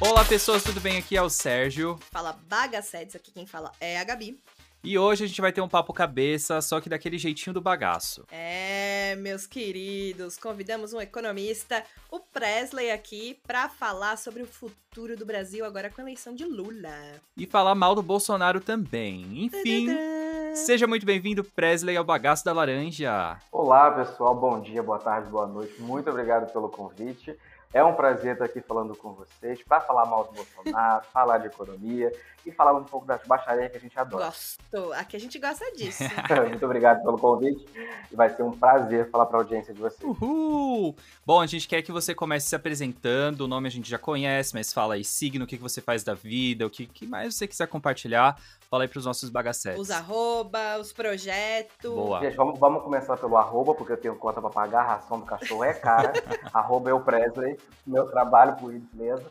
Olá pessoas, tudo bem? Aqui é o Sérgio. Fala Bagacetes, aqui quem fala é a Gabi. E hoje a gente vai ter um papo cabeça, só que daquele jeitinho do bagaço. É, meus queridos, convidamos um economista, o Presley, aqui para falar sobre o futuro do Brasil agora com a eleição de Lula. E falar mal do Bolsonaro também. Enfim, Tadadã. seja muito bem-vindo, Presley, ao Bagaço da Laranja. Olá, pessoal. Bom dia, boa tarde, boa noite. Muito obrigado pelo convite. É um prazer estar aqui falando com vocês para falar mal do Bolsonaro, falar de economia e falar um pouco das baixarias que a gente adora. Gosto, aqui a gente gosta disso. Muito obrigado pelo convite e vai ser um prazer falar para a audiência de vocês. Uhul! Bom, a gente quer que você comece se apresentando. O nome a gente já conhece, mas fala aí signo, o que que você faz da vida, o que, que mais você quiser compartilhar. Fala aí pros nossos bagacetes. Os arroba, os projetos. Boa. Gente, vamos, vamos começar pelo arroba, porque eu tenho conta para pagar, a ração do cachorro é cara. arroba eu Presley, meu trabalho por gentileza.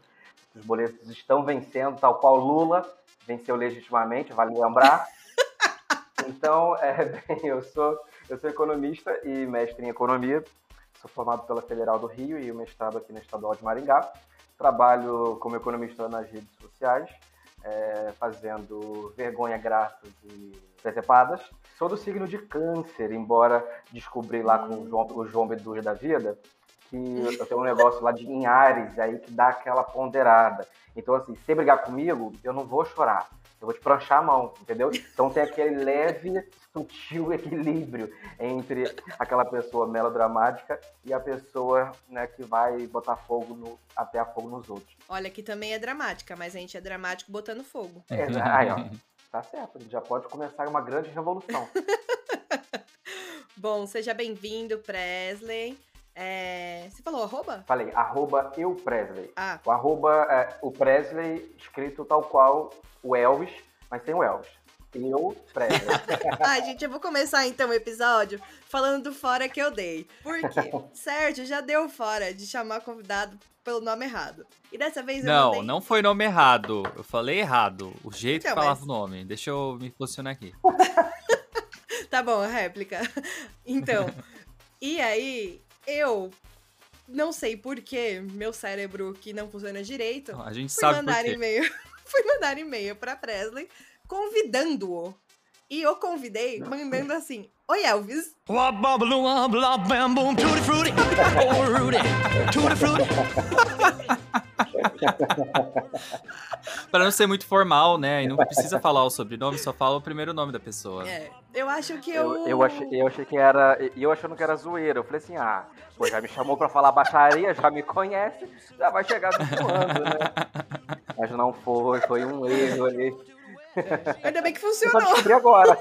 Os boletos estão vencendo, tal qual Lula venceu legitimamente, vale lembrar. Então, é, bem, eu sou, eu sou economista e mestre em economia. Sou formado pela Federal do Rio e o mestrado aqui na Estadual de Maringá. Trabalho como economista nas redes sociais, é, fazendo vergonha, graças e presepadas. Sou do signo de câncer, embora descobri lá com o João, o João da vida que eu tenho um negócio lá de, em Ares aí que dá aquela ponderada. Então, assim, se brigar comigo, eu não vou chorar. Eu vou te pranchar a mão, entendeu? Então tem aquele leve, sutil equilíbrio entre aquela pessoa melodramática e a pessoa né, que vai botar fogo no, até a fogo nos outros. Olha, aqui também é dramática, mas a gente é dramático botando fogo. É, aí, ó, tá certo, a gente já pode começar uma grande revolução. Bom, seja bem-vindo, Presley. É, Você falou arroba? Falei, arroba eu Presley. Ah, O arroba é o Presley escrito tal qual o Elvis, mas sem o Elvis. Eu, Presley. Ai, gente, eu vou começar então o episódio falando do fora que eu dei. Por quê? Sérgio já deu fora de chamar convidado pelo nome errado. E dessa vez eu Não, mandei... não foi nome errado. Eu falei errado. O jeito Então, que falava mas- o nome. Deixa eu me posicionar aqui. Tá bom, réplica. Então, e aí, eu não sei porquê, meu cérebro que não funciona direito, A gente fui sabe por mandar e-mail. Fui mandar e-mail pra Presley convidando-o. E eu convidei mandando assim: Oi, Elvis. Pra não ser muito formal, né? E não precisa falar o sobrenome, só fala o primeiro nome da pessoa. É, eu acho que eu. Eu, eu, achei, eu achei que era. E eu achando que era zoeira. Eu falei assim, ah, pô, já me chamou pra falar baixaria, já me conhece, já vai chegar voando, né? Mas não foi, foi um erro ali. Ainda bem que Eu só funcionou. descobri agora.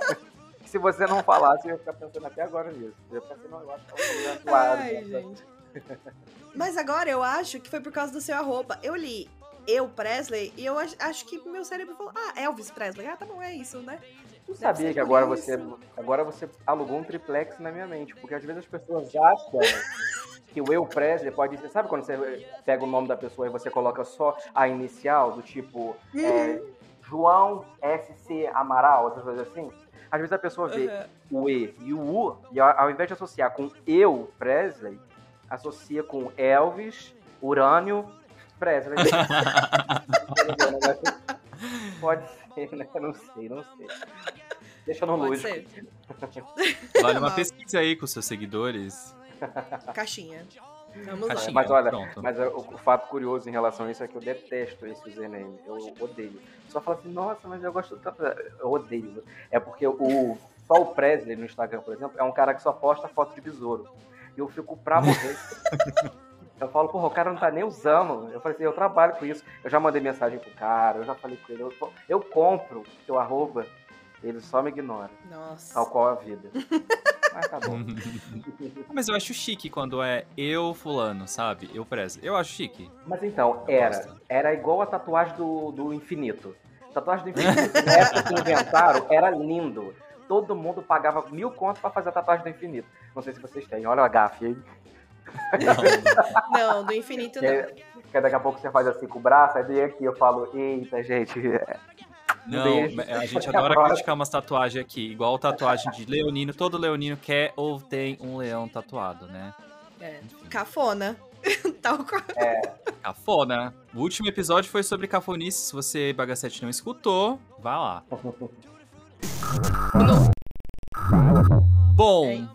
Se você não falasse, eu ia ficar pensando até agora nisso. Eu ia ficar não, eu acho que é um. Ai, gente. Mas agora eu acho que foi por causa do seu arroba. Eu li eu, Presley, e eu ach- acho que meu cérebro falou: Ah, Elvis Presley. Ah, tá bom, é isso, né? Tu Deve sabia que agora isso. você, agora você alugou um triplex na minha mente, porque às vezes as pessoas acham que o eu Presley pode ser. Sabe quando você pega o nome da pessoa e você coloca só a inicial, do tipo é, João SC Amaral, essas coisas assim? Às vezes a pessoa vê Aham. o E e o U, e ao invés de associar com eu Presley, associa com Elvis, Urânio, Presley. Pode ser, né? Não sei, não sei. Deixa no lúdico. Vale uma pesquisa aí com seus seguidores. Caixinha. Vamos lá. Mas olha, Pronto. mas o, o fato curioso em relação a isso é que eu detesto esse username. Eu odeio. Só fala assim, nossa, mas eu gosto tanto. Eu odeio. É porque o. Só o Presley no Instagram, por exemplo, é um cara que só posta foto de besouro. E eu fico pra morrer. Eu falo, porra, o cara não tá nem usando. Eu falei assim, eu trabalho com isso. Eu já mandei mensagem pro cara, eu já falei com ele. Eu, eu compro teu arroba, ele só me ignora. Nossa. Tal qual a vida. Mas tá bom. Mas eu acho chique quando é eu fulano, sabe? Eu Presley. Eu acho chique. Mas então, Eu era. gosto. Era igual a tatuagem do, do infinito. A tatuagem do infinito, na época que inventaram, era lindo. Todo mundo pagava mil contos pra fazer a tatuagem do infinito. Não sei se vocês têm. Olha a gafe aí. Não, do infinito Que, não. é- que daqui a pouco você faz assim com o braço, aí vem aqui eu falo, eita, gente. Não, beijo. a gente adora próxima. criticar umas tatuagens aqui. Igual tatuagem de leonino. Todo leonino quer ou tem um leão tatuado, né? É. Cafona. Tal qual. Cafona. O último episódio foi sobre cafonice. Se você, Bagacete, não escutou, vá lá. Bom,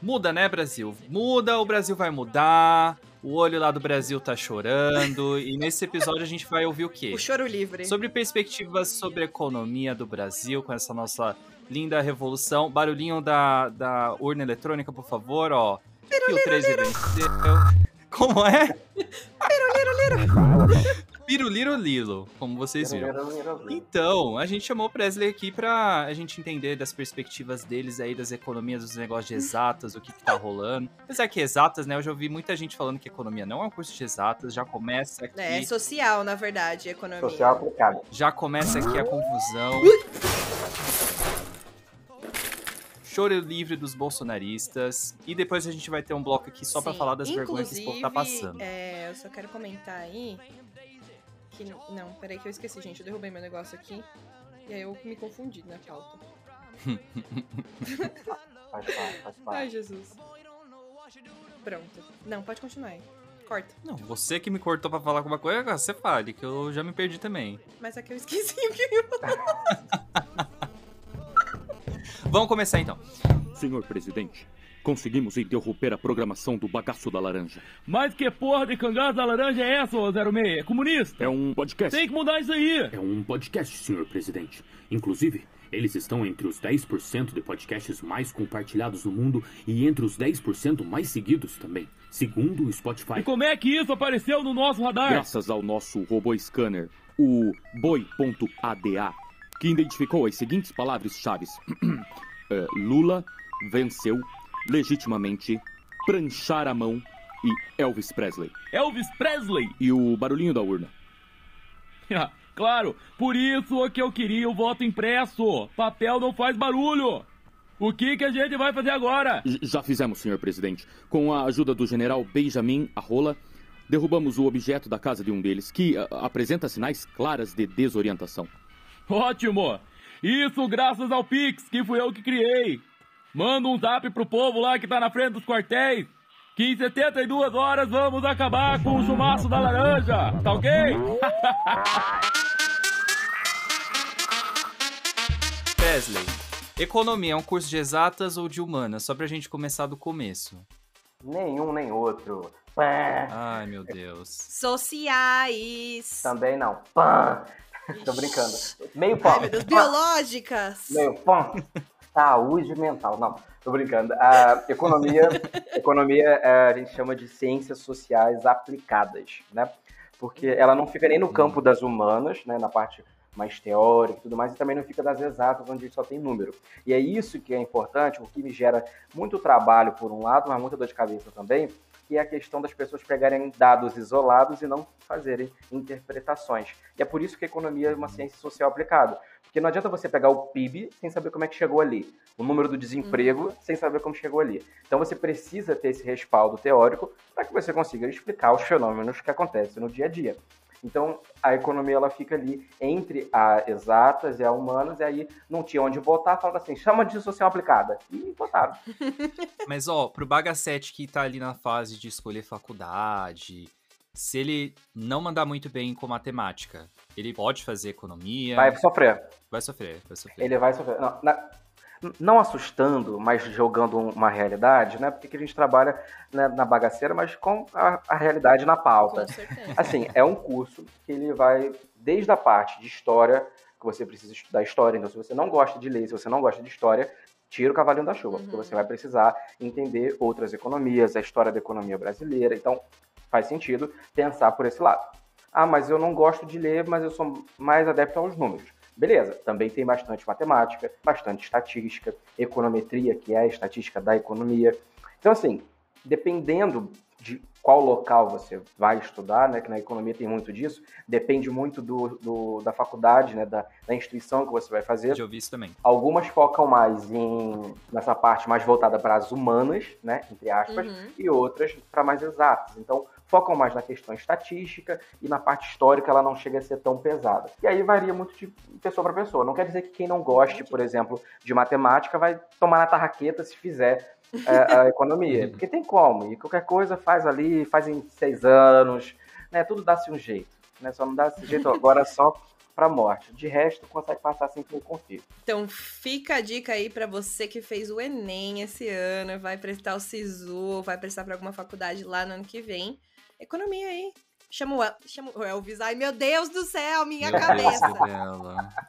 muda, né, Brasil? Muda, o Brasil vai mudar. O olho lá do Brasil tá chorando. e nesse episódio a gente vai ouvir o quê? O choro livre. Sobre perspectivas sobre a economia do Brasil, com essa nossa linda revolução. Barulhinho da, da urna eletrônica, por favor, ó. Que o 13 venceu. Como é? Piruliro Lilo, como vocês viram. Então, a gente chamou o Presley aqui pra a gente entender das perspectivas deles aí, das economias, dos negócios de exatas, o que, que tá rolando. Apesar que exatas, né? Eu já ouvi muita gente falando que economia não é um curso de exatas, já começa aqui. É, social, na verdade, economia. Social aplicado. Já começa aqui a confusão. Choro livre dos bolsonaristas. E depois a gente vai ter um bloco aqui só pra Sim. falar das vergonhas que esse povo tá Inclusive, passando. É, eu só quero comentar aí que. Não, peraí que eu esqueci, gente. Eu derrubei meu negócio aqui. E aí eu me confundi na pauta. Ai. Jesus. Pronto. Não, pode continuar aí. Corta. Não, você que me cortou pra falar alguma coisa, agora você fale, que eu já me perdi também. Mas é que eu esqueci o que eu ia falar. Vamos começar então. Senhor presidente, conseguimos interromper a programação do Bagaço da Laranja. Mas que porra de cangaço da laranja é essa, ô 06? É comunista? É um podcast. Tem que mudar isso aí. É um podcast, senhor presidente. Inclusive, eles estão entre os 10% de podcasts mais compartilhados no mundo e entre os 10% mais seguidos também, segundo o Spotify. E como é que isso apareceu no nosso radar? Graças ao nosso robô scanner, o Boi.ada, que identificou as seguintes palavras-chave: É, Lula venceu legitimamente, pranchar a mão e Elvis Presley. Elvis Presley. E o barulhinho da urna. claro, por isso que eu queria o voto impresso. Papel não faz barulho. O que que a gente vai fazer agora? Já fizemos, senhor presidente. Com a ajuda do general Benjamin Arrola, derrubamos o objeto da casa de um deles, que a- apresenta sinais claras de desorientação. Ótimo. Isso graças ao Pix, que fui eu que criei. Manda um zap pro povo lá que tá na frente dos quartéis. Que em 72 horas vamos acabar com o chumaço da laranja. Tá ok? Presley, economia é um curso de exatas ou de humanas? Só pra gente começar do começo. Nenhum nem outro. Pã. Ai, meu Deus. Sociais. Também não. Pã. Tô brincando. Meio pão. Ai, meu Deus. Biológicas. Meio pão. Saúde mental. Não, tô brincando. A economia, economia é, a gente chama de ciências sociais aplicadas, né? Porque ela não fica nem no campo das humanas, né? Na parte mais teórica e tudo mais, e também não fica das exatas, onde só tem número. E é isso que é importante, o que me gera muito trabalho por um lado, mas muita dor de cabeça também, que é a questão das pessoas pegarem dados isolados e não fazerem interpretações. E é por isso que a economia é uma ciência social aplicada. Porque não adianta você pegar o PIB sem saber como é que chegou ali, o número do desemprego sem saber como chegou ali. Então você precisa ter esse respaldo teórico para que você consiga explicar os fenômenos que acontecem no dia a dia. Então a economia ela fica ali entre a exatas e a humanas, e aí não tinha onde botar, falaram assim, chama de social aplicada. E botaram. Mas, ó, pro Bagacete que tá ali na fase de escolher faculdade, se ele não mandar muito bem com matemática, ele pode fazer economia? Vai sofrer. Vai sofrer, vai sofrer. Ele vai sofrer. Não, na- não assustando, mas jogando uma realidade, né? Porque que a gente trabalha né, na bagaceira, mas com a, a realidade na pauta. Com certeza. Assim, é um curso que ele vai desde a parte de história, que você precisa estudar história. Então, se você não gosta de ler, se você não gosta de história, tira o cavalinho da chuva, porque Uhum. você vai precisar entender outras economias, a história da economia brasileira. Então, faz sentido pensar por esse lado. Ah, mas eu não gosto de ler, mas eu sou mais adepto aos números. Beleza, também tem bastante matemática, bastante estatística, econometria, que é a estatística da economia. Então, assim, dependendo de qual local você vai estudar, né, que na economia tem muito disso, depende muito do, do- da faculdade, né, da, da instituição que você vai fazer. Já ouvi isso também. Algumas focam mais em nessa parte mais voltada para as humanas, né, entre aspas, Uhum. e outras para mais exatas. Então, focam mais na questão estatística e na parte histórica ela não chega a ser tão pesada. E aí varia muito de pessoa para pessoa. Não quer dizer que quem não goste, por exemplo, de matemática vai tomar na tarraqueta se fizer é, a economia. Porque tem como. E qualquer coisa faz ali, faz em seis anos, né? Tudo dá-se um jeito, né? Só não dá esse jeito agora só para morte. De resto, consegue passar sem que eu confio. Então fica a dica aí para você que fez o Enem esse ano, vai prestar o SISU, vai prestar para alguma faculdade lá no ano que vem. Economia aí. Chama o, chama o Elvis. Ai, meu Deus do céu, minha meu cabeça.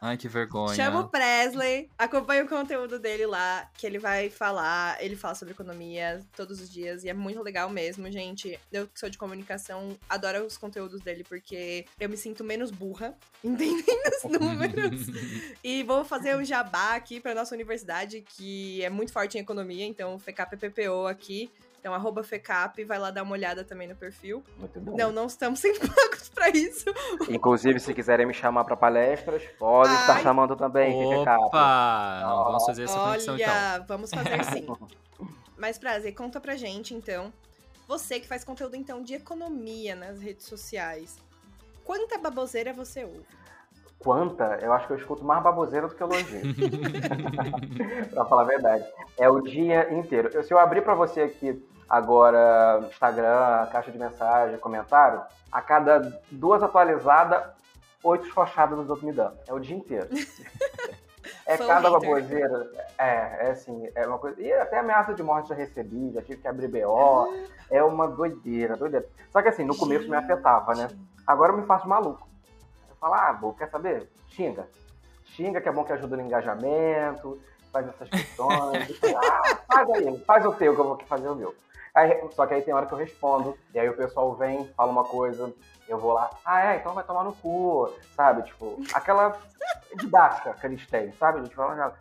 Ai, que vergonha. Chama o Presley. Acompanha o conteúdo dele lá, que ele vai falar. Ele fala sobre economia todos os dias. E é muito legal mesmo, gente. Eu que sou de comunicação, adoro os conteúdos dele, porque eu me sinto menos burra, entendendo os números. e vou fazer um jabá aqui para nossa universidade, que é muito forte em economia. Então, FKPPPO aqui. Então, arroba FECAP, vai lá dar uma olhada também no perfil. Muito bom. Não, não estamos sendo pagos pra isso. Inclusive, se quiserem me chamar pra palestras, podem estar chamando também, FECAP. Opa! Não, vamos fazer essa conexão então. Olha, vamos fazer sim. Mas, Prazer, conta pra gente, então. Você que faz conteúdo, então, de economia nas redes sociais. Quanta baboseira você ouve? Quanta? Eu acho que eu escuto mais baboseira do que elogio. pra falar a verdade. É o dia inteiro. Eu, se eu abrir para você aqui Agora, Instagram, caixa de mensagem, comentário, a cada duas atualizadas, oito esforçadas os outros me dando. É o dia inteiro. é cada baboseira. É, é assim, é uma coisa. E até ameaça de morte já recebi, já tive que abrir BO. É uma doideira, doideira. Só que assim, no começo me afetava, né? Agora eu me faço maluco. Eu falo, ah, bom, quer saber? Xinga. Xinga, que é bom que ajuda no engajamento, faz essas questões. ah, faz aí, faz o teu que eu vou fazer o meu. Aí, só que aí tem hora que eu respondo, e aí o pessoal vem, fala uma coisa, eu vou lá, ah, é, então vai tomar no cu, sabe? Tipo, aquela didática que eles têm, sabe? A gente fala,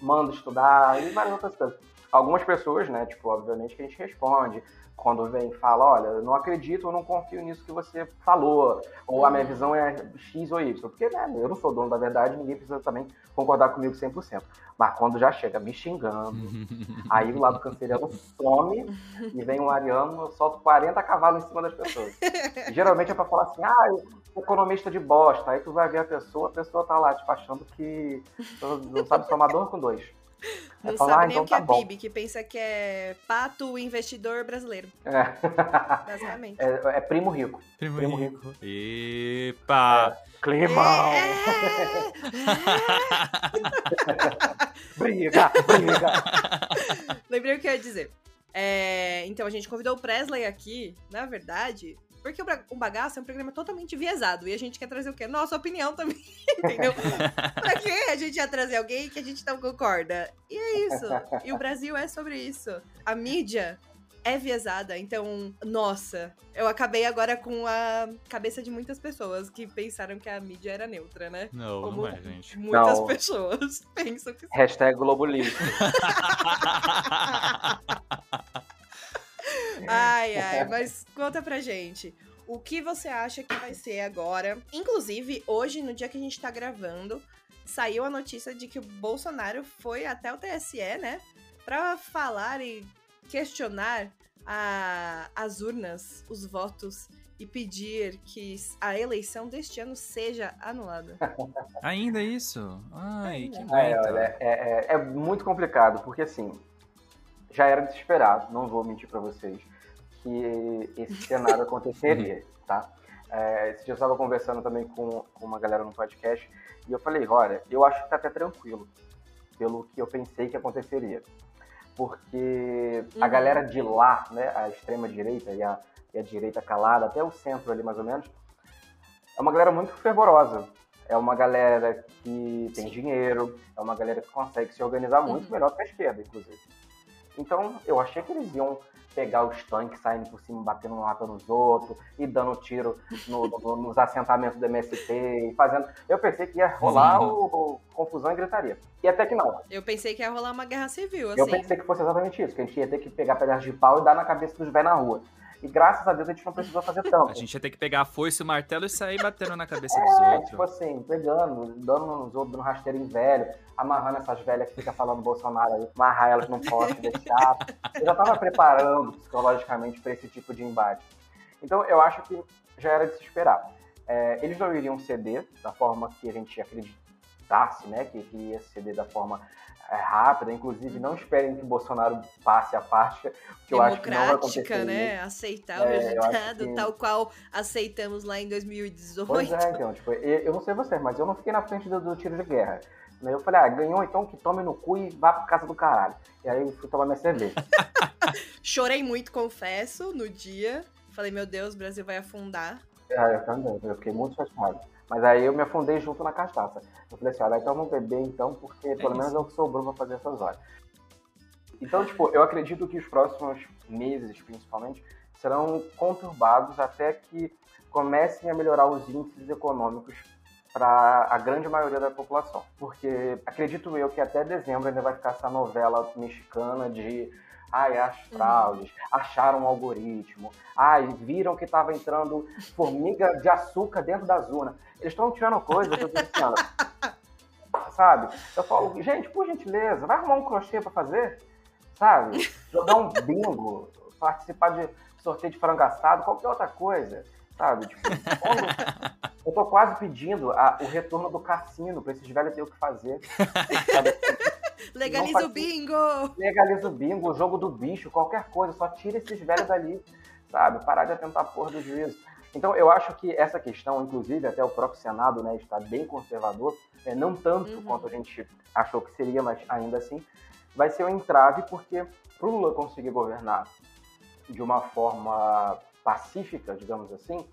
manda estudar e várias outras coisas. Algumas pessoas, né, tipo, obviamente que a gente responde, quando vem e fala, olha, eu não acredito, eu não confio nisso que você falou, ou a minha visão é X ou Y, porque né, eu não sou dono da verdade, ninguém precisa também concordar comigo 100%. Mas quando já chega me xingando, aí o lado canceriano some e vem um ariano, eu solto 40 cavalos em cima das pessoas. E, geralmente é pra falar assim, ah, economista de bosta, aí tu vai ver a pessoa, a pessoa tá lá, tipo, achando que não sabe somar dor com dois. Não falar, sabe ah, nem então o que tá é bom. PIB, que pensa que é pato investidor brasileiro. É. Basicamente. É, é, primo rico. Primo, primo rico. rico. Epa! É. Climão! É. briga, briga! Lembrei o que eu ia dizer. É, então, a gente convidou o Presley aqui, na verdade, porque o Bagaço é um programa totalmente viesado. E a gente quer trazer o quê? Nossa opinião também, entendeu? pra que a gente ia trazer alguém que a gente não concorda? E é isso. E o Brasil é sobre isso. A mídia é viesada. Então, nossa, eu acabei agora com a cabeça de muitas pessoas que pensaram que a mídia era neutra, né? Não, Como não é, gente. Muitas não. pessoas pensam que. Hashtag Globolista. Ai, ai, mas conta pra gente. O que você acha que vai ser agora? Inclusive, hoje, no dia que a gente tá gravando, saiu a notícia de que o Bolsonaro foi até o TSE, né? Pra falar e questionar a, as urnas, os votos e pedir que a eleição deste ano seja anulada. Ainda isso? Ai, que é, olha, é, é, é, muito complicado, porque assim, já era desesperado, não vou mentir para vocês que esse cenário aconteceria, tá? É, esse dia eu estava conversando também com, com uma galera no podcast e eu falei, olha, eu acho que tá até tranquilo, pelo que eu pensei que aconteceria. Porque uhum. a galera de lá, né, a extrema-direita e a, e a direita calada, até o centro ali mais ou menos, é uma galera muito fervorosa. É uma galera que tem dinheiro, é uma galera que consegue se organizar muito uhum. melhor que a esquerda, inclusive. Então, eu achei que eles iam pegar os tanques saindo por cima, batendo um lata nos outros, e dando tiro no, no, nos assentamentos do MST, e fazendo. Eu pensei que ia rolar o, o, confusão e gritaria. E até que não. Eu pensei que ia rolar uma guerra civil, assim. Eu pensei que fosse exatamente isso, que a gente ia ter que pegar pedaços de pau e dar na cabeça dos velhos na rua. E graças a Deus a gente não precisou fazer tanto. A gente ia ter que pegar a foice e o martelo e sair batendo na cabeça é, dos outros. Tipo assim, pegando, dando nos outros, no rasteirinho velho, amarrando essas velhas que ficam falando Bolsonaro aí, amarrar elas num poste, deixar. Eu já tava preparando psicologicamente para esse tipo de embate. Então eu acho que já era de se esperar. É, eles não iriam ceder da forma que a gente acredita, né, que, que ia ceder da forma é, rápida. Inclusive, não esperem que o Bolsonaro passe a faixa, porque eu acho que não vai acontecer. né? Aceitar o é, resultado, que... tal qual aceitamos lá em 2018. Pois é, então, tipo, eu não sei você, mas eu não fiquei na frente do, do tiro de guerra. Eu falei, ah, ganhou então que tome no cu e vá pra casa do caralho. E aí eu fui tomar minha cerveja. Chorei muito, confesso, no dia. Falei, meu Deus, o Brasil vai afundar. É, eu também, eu fiquei muito chateado. Mas aí eu me afundei junto na cachaça. Eu falei assim, olha, então vamos beber então, porque é pelo menos é o que sobrou pra fazer essas horas. Então, tipo, eu acredito que os próximos meses, principalmente, serão conturbados até que comecem a melhorar os índices econômicos para a grande maioria da população. Porque acredito eu que até dezembro ainda vai ficar essa novela mexicana de Ai, as fraudes, uhum. acharam um algoritmo. Ai, viram que estava entrando formiga de açúcar dentro da zona. Eles estão tirando coisa que eu tô pensando. sabe? Eu falo, gente, por gentileza, vai arrumar um crochê para fazer? Sabe? Jogar um bingo, participar de sorteio de frango assado, qualquer outra coisa. Sabe? Tipo, eu tô quase pedindo a, o retorno do cassino para esses velhos terem o que fazer. Sabe? Legaliza o bingo! Legaliza o bingo, o jogo do bicho, qualquer coisa, só tira esses velhos dali, sabe? Parar de atentar a porra do juízo. Então, eu acho que essa questão, inclusive, até o próprio Senado né, está bem conservador, é, não tanto uhum. quanto a gente achou que seria, mas ainda assim, vai ser um entrave, porque para o Lula conseguir governar de uma forma pacífica, digamos assim,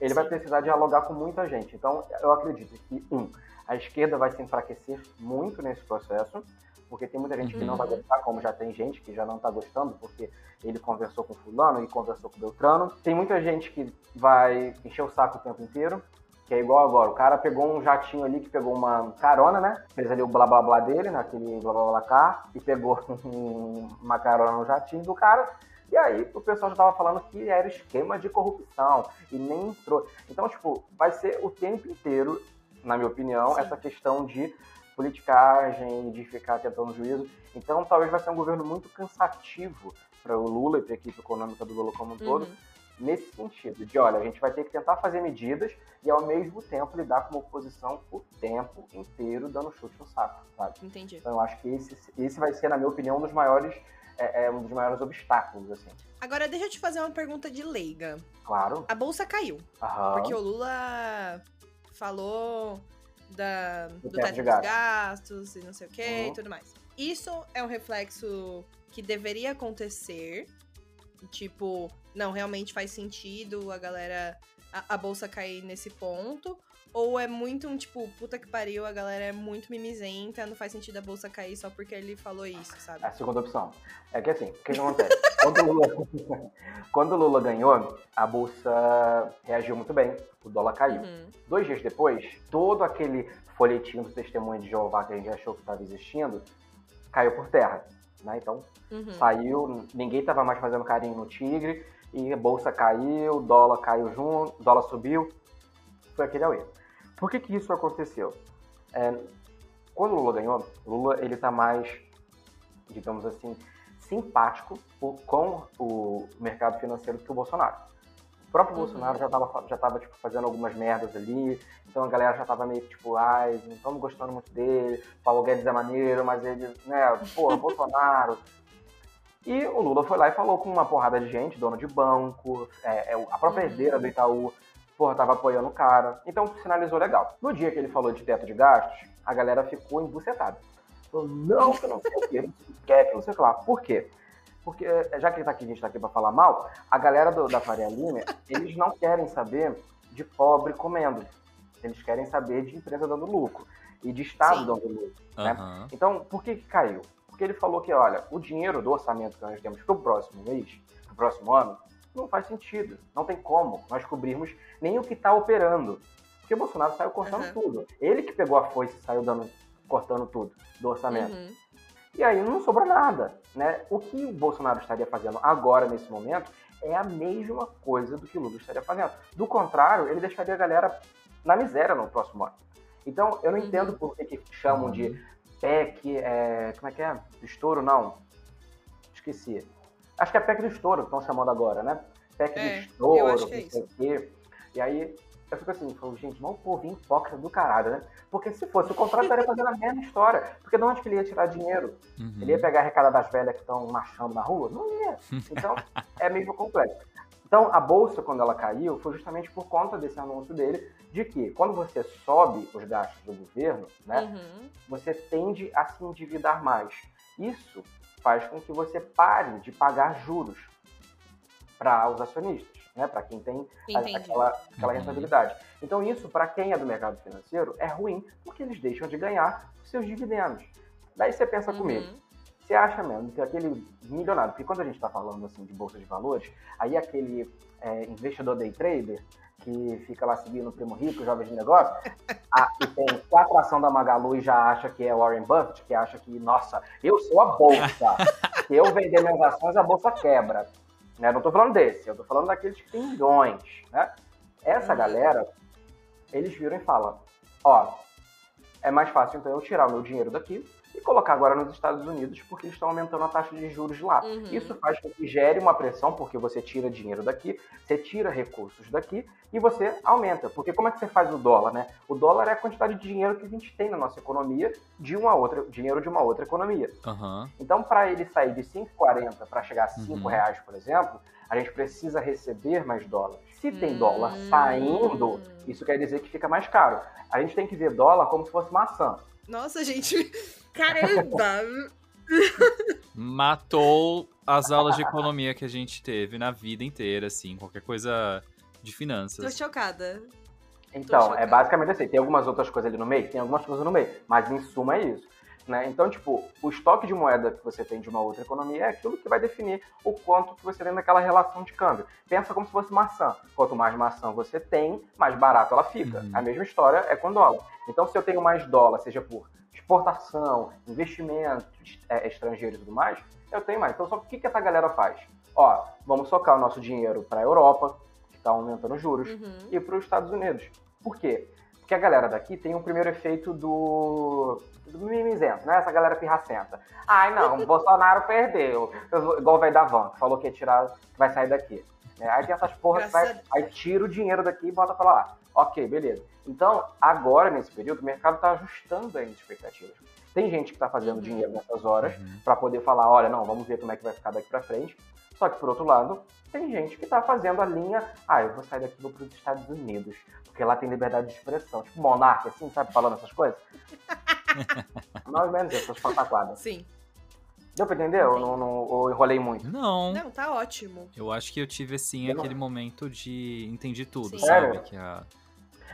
ele Sim. vai precisar dialogar com muita gente. Então, eu acredito que, um, a esquerda vai se enfraquecer muito nesse processo, porque tem muita gente que não vai uhum. gostar, como já tem gente que já não está gostando, porque ele conversou com fulano e conversou com Beltrano. Tem muita gente que vai encher o saco o tempo inteiro, que é igual agora. O cara pegou um jatinho ali que pegou uma carona, né? Fez ali o blá blá blá dele, naquele blá blá blá cá, e pegou uma carona no jatinho do cara. E aí o pessoal já tava falando que era esquema de corrupção e nem entrou. Então, tipo, vai ser o tempo inteiro, na minha opinião, Sim. essa questão de politicagem, de ficar tentando juízo. Então, talvez vai ser um governo muito cansativo para o Lula e para a equipe econômica do Lula como um uhum. todo, nesse sentido, de olha, a gente vai ter que tentar fazer medidas e ao mesmo tempo lidar com uma oposição o tempo inteiro dando chute no saco, sabe? Entendi. Então eu acho que esse, esse vai ser, na minha opinião, um dos maiores, é, é um dos maiores obstáculos, assim. Agora deixa eu te fazer uma pergunta de leiga. Claro. A bolsa caiu. Aham. Porque o Lula falou da, do, teto, de dos gastos e não sei o que uhum. e tudo mais. Isso é um reflexo que deveria acontecer. Tipo, não, realmente faz sentido a galera. A, a bolsa cair nesse ponto. Ou é muito um tipo, puta que pariu, a galera é muito mimizenta, não faz sentido a bolsa cair só porque ele falou isso, sabe? A segunda opção. É que assim, o que, acontece? quando, o Lula, quando o Lula ganhou, a bolsa reagiu muito bem, o dólar caiu. Uhum. Dois dias depois, todo aquele folhetinho do testemunho de Jeová que a gente achou que estava existindo, caiu por terra. Né? Então, uhum. saiu, ninguém estava mais fazendo carinho no tigre, e a bolsa caiu, dólar caiu junto, dólar subiu. Foi aquele auê. Por que, que isso aconteceu? É, quando o Lula ganhou, Lula ele tá mais, digamos assim, simpático com o mercado financeiro do que o Bolsonaro. O próprio uhum. Bolsonaro já estava já tava, tipo, fazendo algumas merdas ali, então a galera já estava meio tipo, ai, não estamos gostando muito dele, Paulo Guedes é maneiro, mas ele, né, porra, Bolsonaro. E o Lula foi lá e falou com uma porrada de gente, dono de banco, é, é a própria uhum. herdeira do Itaú porra, tava apoiando o cara. Então sinalizou legal. No dia que ele falou de teto de gastos, a galera ficou embucetada. Falou, não, que não sei o quê, quer que não sei o que lá. Por quê? Porque, eh, já que tá aqui, a gente tá aqui pra falar mal, a galera do, da Faria Lima, eles não querem saber de pobre comendo. Eles querem saber de empresa dando lucro. E de Estado Sim. dando lucro. Né? Uhum. Então, por que, que caiu? Porque ele falou que, olha, o dinheiro do orçamento que nós temos pro próximo mês, pro próximo ano, não faz sentido. Não tem como nós cobrirmos nem o que está operando. Porque o Bolsonaro saiu cortando uhum. tudo. Ele que pegou a foice e saiu dando, cortando tudo do orçamento. Uhum. E aí não sobrou nada. Né? O que o Bolsonaro estaria fazendo agora, nesse momento, é a mesma coisa do que o Lula estaria fazendo. Do contrário, ele deixaria a galera na miséria no próximo ano. Então, eu não uhum. entendo por que, que chamam de uhum. PEC, é, como é que é? Estouro, não. Esqueci. Acho que é PEC do estouro que estão chamando agora, né? PEC é, do estouro, não sei o quê. E aí, Eu fico assim, falo, gente, mal povo hipócrita do caralho, né? Porque se fosse o contrário, estaria fazendo a mesma história. Porque de onde que ele ia tirar dinheiro? Uhum. Ele ia pegar a recada das velhas que estão marchando na rua? Não ia. Então, é meio complexo. Então, a bolsa, quando ela caiu, foi justamente por conta desse anúncio dele, de que quando você sobe os gastos do governo, né, Uhum. você tende a se endividar mais. Isso faz com que você pare de pagar juros para os acionistas, né, para quem tem a- aquela, aquela Uhum. rentabilidade. Então, isso, para quem é do mercado financeiro, é ruim, porque eles deixam de ganhar os seus dividendos. Daí você pensa comigo, Uhum. Você acha mesmo que aquele milionário, porque quando a gente está falando assim de bolsa de valores, aí aquele é, investidor day trader que fica lá seguindo o primo rico, jovem de negócio, a, e tem quatro ação da Magalu e já acha que é Warren Buffett, que acha que, nossa, eu sou a bolsa, se eu vender minhas ações, a bolsa quebra. Né? Não tô falando desse, eu tô falando daqueles que tem milhões, né? Essa galera, eles viram e falam, ó, é mais fácil então eu tirar o meu dinheiro daqui e colocar agora nos Estados Unidos porque eles estão aumentando a taxa de juros lá. Uhum. Isso faz com que gere uma pressão porque você tira dinheiro daqui, você tira recursos daqui e você aumenta. Porque como é que você faz o dólar, né? O dólar é a quantidade de dinheiro que a gente tem na nossa economia de uma outra, dinheiro de uma outra economia. Aham. Então, para ele sair de 5,40 para chegar a 5 Uhum. reais, por exemplo, a gente precisa receber mais dólares. Se tem Hum. dólar saindo, isso quer dizer que fica mais caro. A gente tem que ver dólar como se fosse maçã. Nossa, gente. Caramba! Matou as aulas de economia que a gente teve na vida inteira, assim, qualquer coisa de Tô finanças. chocada. Então, chocada. é basicamente assim. Tem algumas outras coisas ali no meio? Tem algumas coisas no meio. Mas em suma é isso. Né? Então, tipo, o estoque de moeda que você tem de uma outra economia é aquilo que vai definir o quanto que você tem naquela relação de câmbio. Pensa como se fosse maçã. Quanto mais maçã você tem, mais barato ela fica. Uhum. A mesma história é com dólar. Então, se eu tenho mais dólar, seja por exportação, investimentos é, estrangeiros e tudo mais, eu tenho mais. Então, só o que, que essa galera faz? Ó, vamos socar o nosso dinheiro para a Europa, que está aumentando os juros, Uhum. e para os Estados Unidos. Por quê? Porque a galera daqui tem um primeiro efeito do, do mimizento, né? Essa galera pirracenta. Ai, não, o Bolsonaro perdeu. Eu- Igual o velho da van, que falou que ia tirar, que vai sair daqui. né? Aí tem essas porras que vai, aí tira o dinheiro daqui e bota pra lá. Ok, beleza. Então, agora, nesse período, o mercado tá ajustando aí as expectativas. Tem gente que tá fazendo Uhum. dinheiro nessas horas Uhum. para poder falar, olha, não, vamos ver como é que vai ficar daqui para frente. Só que por outro lado, tem gente que tá fazendo a linha, ah, eu vou sair daqui e vou para os Estados Unidos, porque lá tem liberdade de expressão, tipo monarca, assim, sabe, falando essas coisas. Mais ou menos essas pataquadas. Sim. Deu pra entender? Ou, não, não, ou enrolei muito? Não. Não, tá ótimo. Eu acho que eu tive, assim, Eu não- aquele momento de entendi tudo, Sim. sabe? Sério? Que a...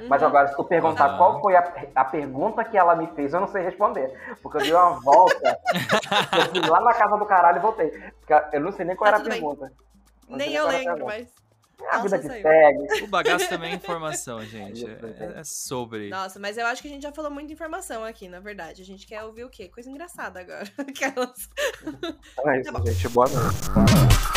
Mas Uhum. agora, se tu perguntar Ah. qual foi a, a pergunta que ela me fez, eu não sei responder. Porque eu dei uma volta, eu fui lá na casa do caralho e voltei. Porque eu não sei nem qual Tá era a pergunta. Não sei Nem eu lembro, mas. A vida que segue. O bagaço também é informação, gente. É, é sobre. Nossa, mas eu acho que a gente já falou muita informação aqui, na verdade. A gente quer ouvir o quê? Coisa engraçada agora. Aquelas. Então é isso, Tá gente. Boa noite.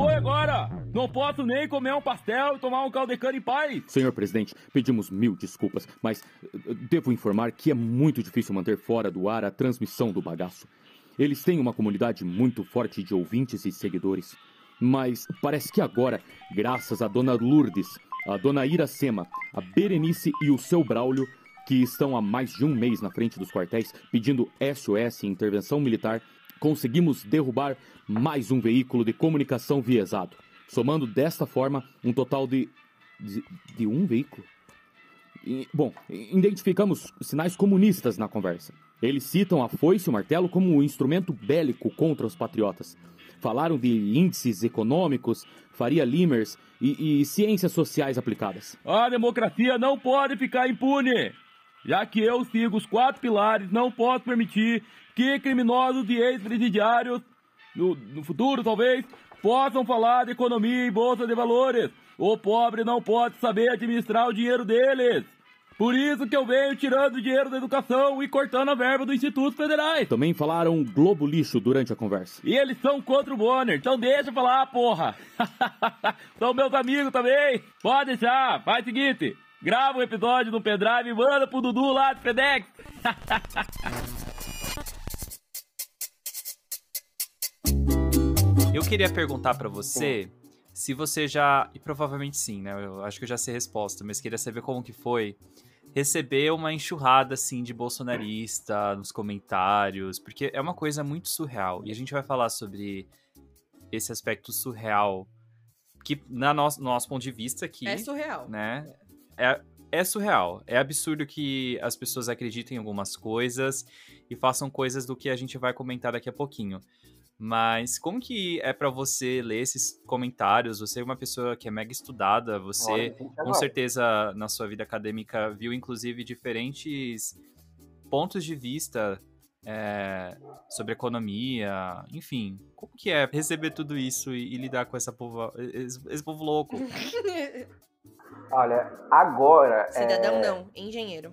Foi agora? Não posso nem comer um pastel e tomar um caldo de cana em paz. Senhor presidente, pedimos mil desculpas, mas eh, devo informar que é muito difícil manter fora do ar a transmissão do bagaço. Eles têm uma comunidade muito forte de ouvintes e seguidores. Mas parece que agora, graças a Dona Lourdes, a Dona Iracema, a Berenice e o seu Braulio, que estão há mais de um mês na frente dos quartéis pedindo SOS e intervenção militar, conseguimos derrubar mais um veículo de comunicação viesado, somando desta forma um total de de, de um veículo. E, bom, identificamos sinais comunistas na conversa. Eles citam a foice e o martelo como um instrumento bélico contra os patriotas. Falaram de índices econômicos, Faria Limers e, e ciências sociais aplicadas. A democracia não pode ficar impune. Já que eu sigo os quatro pilares, não posso permitir que criminosos e ex-presidiários, no, no futuro talvez, possam falar de economia e bolsa de valores. O pobre não pode saber administrar o dinheiro deles. Por isso que eu venho tirando o dinheiro da educação e cortando a verba dos institutos federais. Também falaram globo lixo durante a conversa. E eles são contra o Bonner, então deixa eu falar, porra. são meus amigos também. Pode deixar, faz o seguinte. Grava um episódio no pendrive e manda pro Dudu lá de FedEx. Eu queria perguntar para você se você já, e provavelmente sim, né? Eu acho que eu já sei a resposta, mas queria saber como que foi receber uma enxurrada assim de bolsonarista nos comentários, porque é uma coisa muito surreal. E a gente vai falar sobre esse aspecto surreal que na nosso, no nosso ponto de vista aqui, é surreal, né? É, é surreal. É absurdo que as pessoas acreditem em algumas coisas e façam coisas do que a gente vai comentar daqui a pouquinho. Mas como que é para você ler esses comentários? Você é uma pessoa que é mega estudada, você com certeza na sua vida acadêmica viu inclusive diferentes pontos de vista é, sobre economia, enfim. Como que é receber tudo isso e, e lidar com essa povo, esse, esse povo louco? Olha, agora. Cidadão é... não, engenheiro.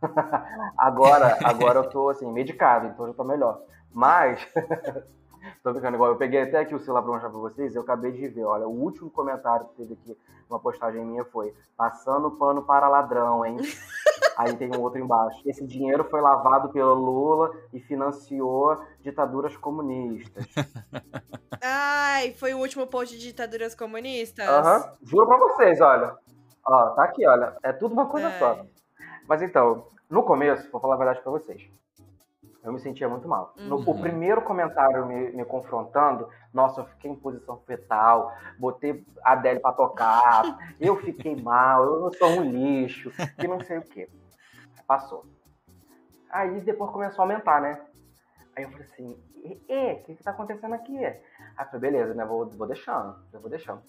agora, agora eu tô assim, medicado, então eu tô melhor. Mas Tô brincando igual. Eu peguei até aqui o celular pra mostrar pra vocês. Eu acabei de ver. Olha, o último comentário que teve aqui, uma postagem minha foi: passando pano para ladrão, hein? Aí tem um outro embaixo. Esse dinheiro foi lavado pelo Lula e financiou ditaduras comunistas. Ai, foi o último post de ditaduras comunistas? Aham. Uhum. Juro pra vocês, olha. Ó, tá aqui, olha. É tudo uma coisa só. Mas então, no começo, vou falar a verdade pra vocês eu me sentia muito mal. Uhum. No, o uhum. primeiro comentário me, me, confrontando, nossa, eu fiquei em posição fetal, botei a Adele pra tocar, eu fiquei mal, eu sou um lixo, e não sei o quê. Passou. Aí depois começou a aumentar, né? Aí eu falei assim, e, o que que tá acontecendo aqui? Aí eu falei, beleza, né, vou, vou deixando, eu vou deixando.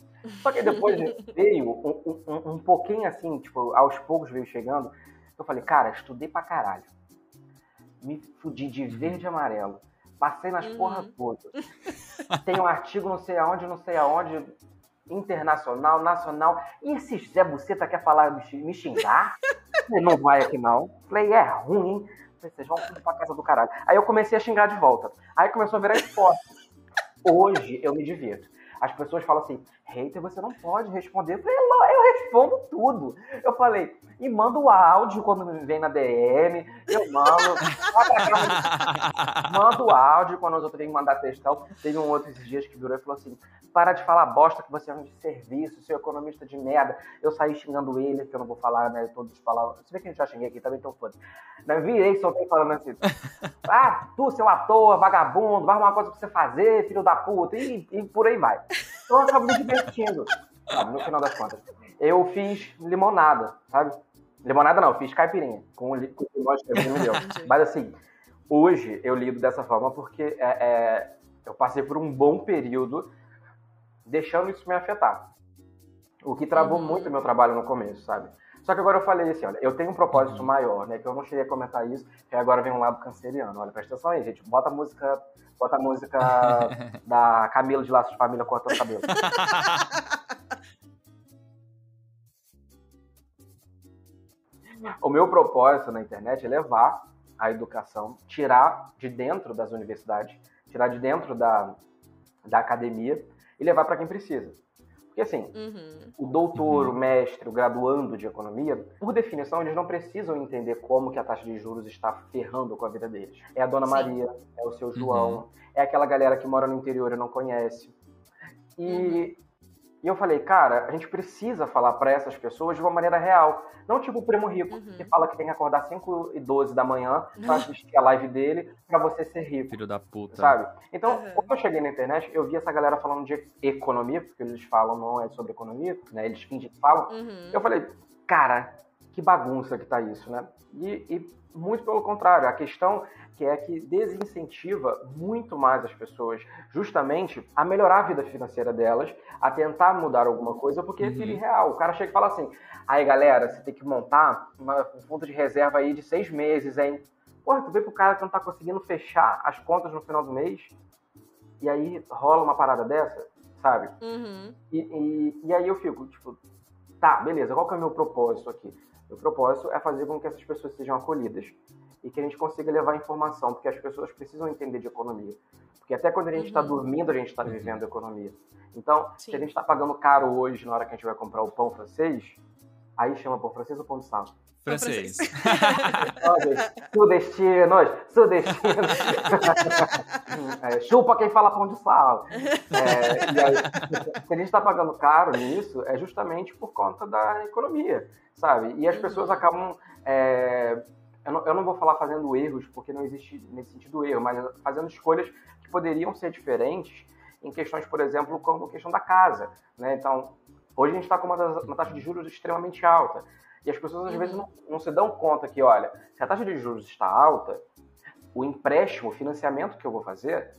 Só que depois veio um, um, um pouquinho assim, tipo, aos poucos veio chegando, eu falei, cara, estudei pra caralho me fudi de verde e amarelo. Passei nas uhum. porra todas. Tem um artigo não sei aonde, não sei aonde, internacional, nacional. E esse Zé Buceta quer falar, me xingar? Ele não vai aqui não. Falei, é ruim, hein? Falei, vocês vão pra casa do caralho. Aí eu comecei a xingar de volta. Aí começou a virar esporte. Hoje eu me divirto. As pessoas falam assim, hater, você não pode responder. Eu falei, eu respondo tudo. Eu falei, e mando o áudio quando me vem na DM, eu mando. mando o áudio quando os outros vêm mandar textão. Teve um outro esses dias que virou e falou assim: para de falar bosta que você é um de serviço, seu economista de merda. Eu saí xingando ele, que eu não vou falar, né? Todos falavam. Você vê que a gente já xinguei aqui também, então foda né, Virei, soltei falando assim: ah, tu, seu ator, vagabundo, vai arrumar coisa pra você fazer, filho da puta, e, e por aí vai. Então eu acabo me divertindo, sabe, no final das contas. Eu fiz limonada, sabe? Limonada não, eu fiz caipirinha, com, com limão de meu. Mas assim, hoje eu lido dessa forma porque é, é, eu passei por um bom período deixando isso me afetar. O que travou uhum. muito o meu trabalho no começo, sabe? Só que agora eu falei assim, olha, eu tenho um propósito uhum. maior, né? Que eu não cheguei a comentar isso, que agora vem um lado canceriano. Olha, presta atenção aí, gente. Bota a música, bota a música da Camila de Laços de Família cortando o cabelo. o meu propósito na internet é levar a educação, tirar de dentro das universidades, tirar de dentro da, da academia e levar para quem precisa. Porque assim, uhum. o doutor, uhum. o mestre, o graduando de economia, por definição, eles não precisam entender como que a taxa de juros está ferrando com a vida deles. É a dona Sim. Maria, é o seu João, uhum. é aquela galera que mora no interior e não conhece. E uhum. E eu falei, cara, a gente precisa falar para essas pessoas de uma maneira real. Não tipo o primo rico, uhum. que fala que tem que acordar 5 e 12 da manhã pra assistir a live dele para você ser rico. Filho da puta. Sabe? Então, uhum. quando eu cheguei na internet, eu vi essa galera falando de economia, porque eles falam não é sobre economia, né? Eles fingem que falam. Uhum. Eu falei, cara, que bagunça que tá isso, né? E, e muito pelo contrário, a questão que é que desincentiva muito mais as pessoas justamente a melhorar a vida financeira delas, a tentar mudar alguma coisa, porque uhum. é filho real. O cara chega e fala assim, aí galera, você tem que montar uma, um fundo de reserva aí de seis meses, hein? Porra, tu vê pro cara que não tá conseguindo fechar as contas no final do mês, e aí rola uma parada dessa, sabe? Uhum. E, e, e aí eu fico, tipo, tá, beleza, qual que é o meu propósito aqui? Meu propósito é fazer com que essas pessoas sejam acolhidas e que a gente consiga levar informação, porque as pessoas precisam entender de economia. Porque até quando a gente está uhum. dormindo, a gente está vivendo economia. Então, Sim. se a gente está pagando caro hoje, na hora que a gente vai comprar o pão francês, aí chama pão francês ou pão de sal? Francês. sudestinos, sudestinos. é, chupa quem fala pão de sal. É, e aí, se a gente está pagando caro nisso, é justamente por conta da economia, sabe? E as uhum. pessoas acabam. É, eu, não, eu não vou falar fazendo erros, porque não existe nesse sentido erro, mas fazendo escolhas que poderiam ser diferentes em questões, por exemplo, como a questão da casa. Né? Então, hoje a gente está com uma, uma taxa de juros extremamente alta. E as pessoas às vezes não, não, se dão conta que, olha, se a taxa de juros está alta, o empréstimo, o financiamento que eu vou fazer,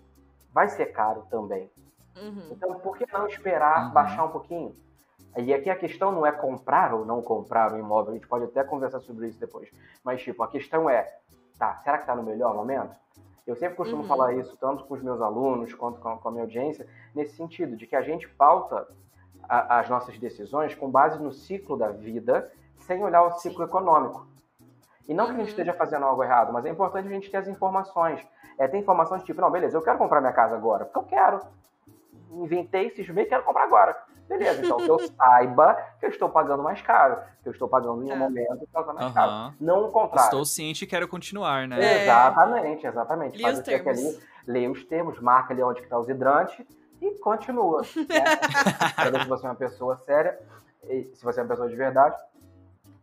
vai ser caro também. Uhum. Então, por que não esperar uhum. baixar um pouquinho? E aqui a questão não é comprar ou não comprar o imóvel, a gente pode até conversar sobre isso depois. Mas, tipo, a questão é, tá, será que está no melhor momento? Eu sempre costumo uhum. falar isso, tanto com os meus alunos quanto com a minha audiência, nesse sentido, de que a gente pauta a, as nossas decisões com base no ciclo da vida sem olhar o ciclo econômico. E não que a gente uhum. esteja fazendo algo errado, mas é importante a gente ter as informações. É, ter informações tipo, não, beleza, eu quero comprar minha casa agora, porque eu quero. Inventei, cismei, quero comprar agora. Beleza, então que eu saiba que eu estou pagando mais caro, que eu estou pagando em um é. momento que está mais uhum. caro. Não o contrário. Estou ciente e quero continuar, né? É. Exatamente, exatamente. Faz os termos. Ali, lê os termos, marca ali onde está os hidrantes e continua. Né? Se você é uma pessoa séria, se você é uma pessoa de verdade.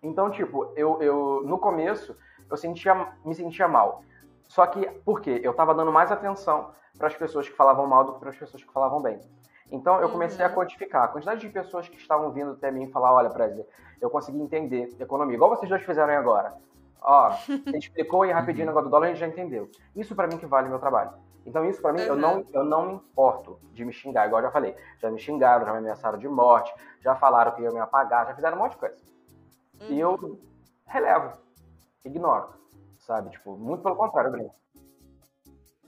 Então, tipo, eu, eu no começo eu sentia, me sentia mal. Só que, por quê? Eu tava dando mais atenção para as pessoas que falavam mal do que para as pessoas que falavam bem. Então, eu comecei uhum. a quantificar a quantidade de pessoas que estavam vindo até mim e falar: olha, Presley, eu consegui entender economia, igual vocês dois fizeram agora. Ó, você explicou aí rapidinho o negócio do dólar, a gente já entendeu. Isso para mim que vale meu trabalho. Então, isso para mim, uhum. eu, não, eu não me importo de me xingar, igual eu já falei. Já me xingaram, já me ameaçaram de morte, já falaram que iam me apagar, já fizeram um monte de coisa. Uhum. E eu relevo, ignoro, sabe? Tipo, muito pelo contrário, Bruno.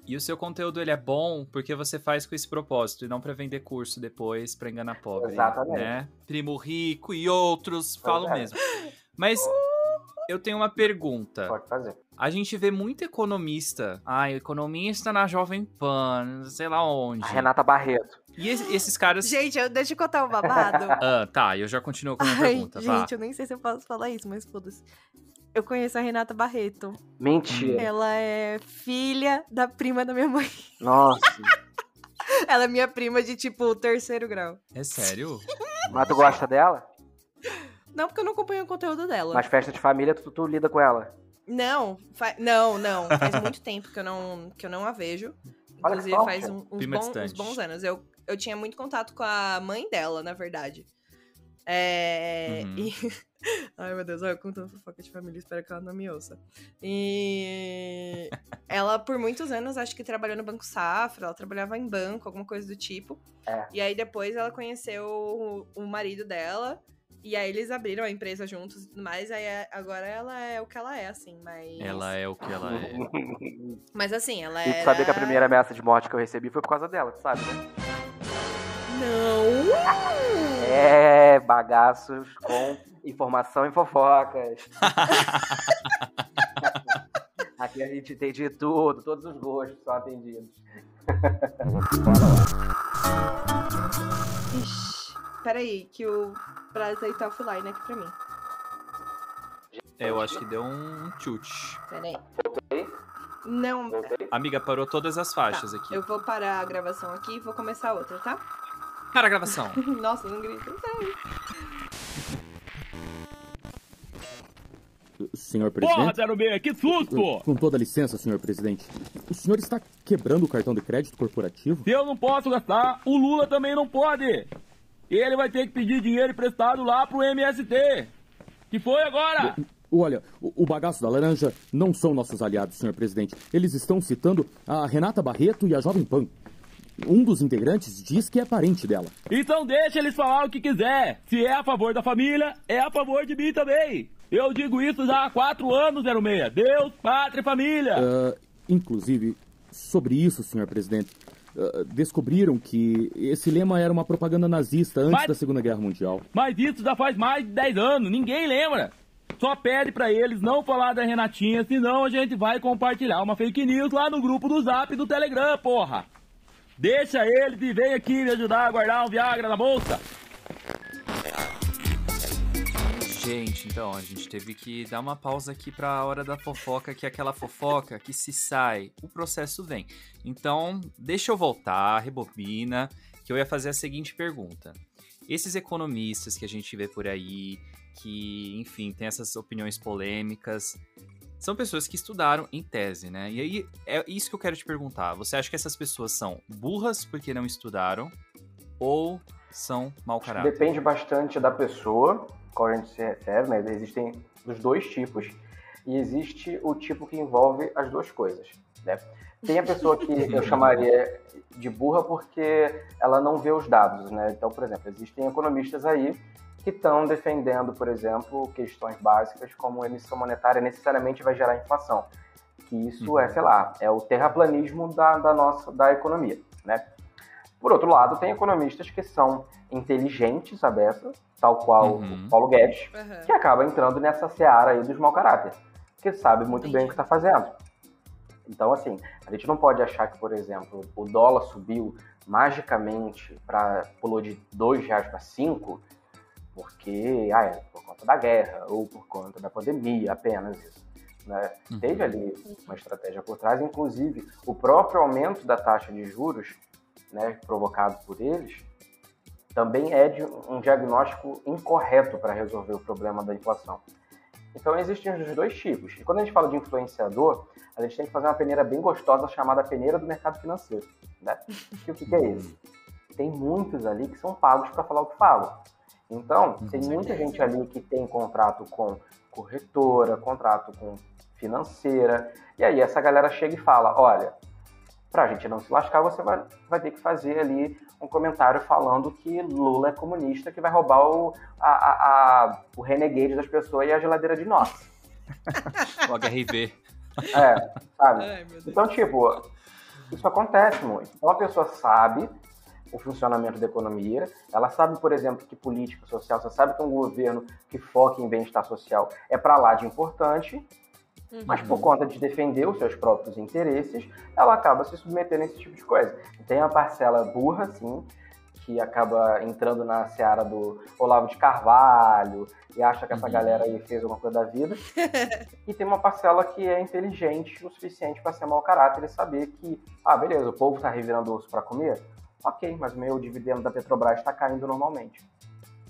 E o seu conteúdo ele é bom porque você faz com esse propósito e não para vender curso depois para enganar pobre, Exatamente. né? Primo rico e outros, falo é. mesmo. Mas eu tenho uma pergunta. Pode fazer. A gente vê muito economista. Ah, economista na Jovem Pan, sei lá onde. A Renata Barreto. E esses caras. Gente, eu, deixa eu contar um babado. ah, tá, eu já continuo com a minha Ai, pergunta. Gente, eu nem sei se eu posso falar isso, mas foda-se. Eu conheço a Renata Barreto. Mentira. Ela é filha da prima da minha mãe. Nossa. Ela é minha prima de, tipo, terceiro grau. É sério? Mas tu gosta dela? Não, porque eu não acompanho o conteúdo dela. Mas festa de família, tu, tu lida com ela? Não, fa... não, não. Faz muito tempo que eu não, que eu não a vejo. Inclusive, faz um, uns, bons, uns bons anos. Eu, eu tinha muito contato com a mãe dela, na verdade. É, uhum. e... Ai, meu Deus, olha, eu contando fofoca de família, espero que ela não me ouça. E ela, por muitos anos, acho que trabalhou no Banco Safra, ela trabalhava em banco, alguma coisa do tipo. É. E aí depois ela conheceu o, o marido dela, e aí eles abriram a empresa juntos e tudo mais, aí é, agora ela é o que ela é, assim, mas... Ela é o que ela é. mas assim, ela é. E tu sabia que a primeira ameaça de morte que eu recebi foi por causa dela, tu sabe, né? Não! É, bagaços com informação e fofocas. Aqui a gente tem de tudo, todos os gostos são atendidos. Ixi, peraí, que o Brasil tá offline aqui pra mim. É, eu acho que deu um chute. Peraí. Voltei? Não. Voltei? Amiga, parou todas as faixas tá, aqui. Eu vou parar a gravação aqui e vou começar outra, tá? Para a gravação. Nossa, não grita. Senhor presidente. Porra, 06, que susto! Com toda licença, senhor presidente. O senhor está quebrando o cartão de crédito corporativo? Se eu não posso gastar, o Lula também não pode. Ele vai ter que pedir dinheiro emprestado lá pro MST. Que foi agora? Olha, o bagaço da laranja não são nossos aliados, senhor presidente. Eles estão citando a Renata Barreto e a Jovem Pan. Um dos integrantes diz que é parente dela. Então deixa eles falar o que quiser. Se é a favor da família, é a favor de mim também. Eu digo isso já há quatro anos, 06. Deus, pátria e família. Uh, inclusive, sobre isso, senhor presidente, uh, descobriram que esse lema era uma propaganda nazista antes mas, da Segunda Guerra Mundial. Mas isso já faz mais de 10 anos, ninguém lembra. Só pede para eles não falar da Renatinha, senão a gente vai compartilhar uma fake news lá no grupo do Zap do Telegram, porra. Deixa ele e vem aqui me ajudar a guardar um Viagra na bolsa. Gente, então, a gente teve que dar uma pausa aqui para a hora da fofoca, que é aquela fofoca que se sai, o processo vem. Então, deixa eu voltar, rebobina, que eu ia fazer a seguinte pergunta. Esses economistas que a gente vê por aí, que, enfim, tem essas opiniões polêmicas, são pessoas que estudaram em tese, né? E aí é isso que eu quero te perguntar. Você acha que essas pessoas são burras porque não estudaram ou são mau caráter? Depende bastante da pessoa, qual a gente se refere, né? Existem os dois tipos. E existe o tipo que envolve as duas coisas, né? Tem a pessoa que eu chamaria de burra porque ela não vê os dados, né? Então, por exemplo, existem economistas aí que estão defendendo, por exemplo, questões básicas como emissão monetária necessariamente vai gerar inflação. Que isso uhum. é, sei lá, é o terraplanismo da, da nossa da economia, né? Por outro lado, tem economistas que são inteligentes, a beça, tal qual uhum. o Paulo Guedes, uhum. que acaba entrando nessa seara aí dos mau caráter, que sabe muito Entendi. bem o que está fazendo. Então, assim, a gente não pode achar que, por exemplo, o dólar subiu magicamente para pulou de dois reais para cinco porque ah, é por conta da guerra ou por conta da pandemia, apenas isso. Né? Uhum. Teve ali uma estratégia por trás, inclusive o próprio aumento da taxa de juros, né, provocado por eles, também é de um diagnóstico incorreto para resolver o problema da inflação. Então existem os dois tipos. E quando a gente fala de influenciador, a gente tem que fazer uma peneira bem gostosa chamada peneira do mercado financeiro. Né? E o que, que é isso? Tem muitos ali que são pagos para falar o que falam. Então, tem muita gente ali que tem contrato com corretora, contrato com financeira, e aí essa galera chega e fala: olha, para a gente não se lascar, você vai, vai ter que fazer ali um comentário falando que Lula é comunista, que vai roubar o, a, a, a o renegade das pessoas e a geladeira de nós. o HRV. É, sabe? Ai, então, tipo, isso acontece muito. Então a pessoa sabe o funcionamento da economia. Ela sabe, por exemplo, que política social, você sabe que um governo que foca em bem-estar social é para lá de importante, uhum. mas por conta de defender os seus próprios interesses, ela acaba se submetendo a esse tipo de coisa. Tem a parcela burra, sim, que acaba entrando na seara do Olavo de Carvalho e acha que essa uhum. galera aí fez alguma coisa da vida. e tem uma parcela que é inteligente o suficiente para ser mau caráter e saber que, ah, beleza, o povo está revirando osso para comer, ok, mas meu dividendo da Petrobras está caindo normalmente.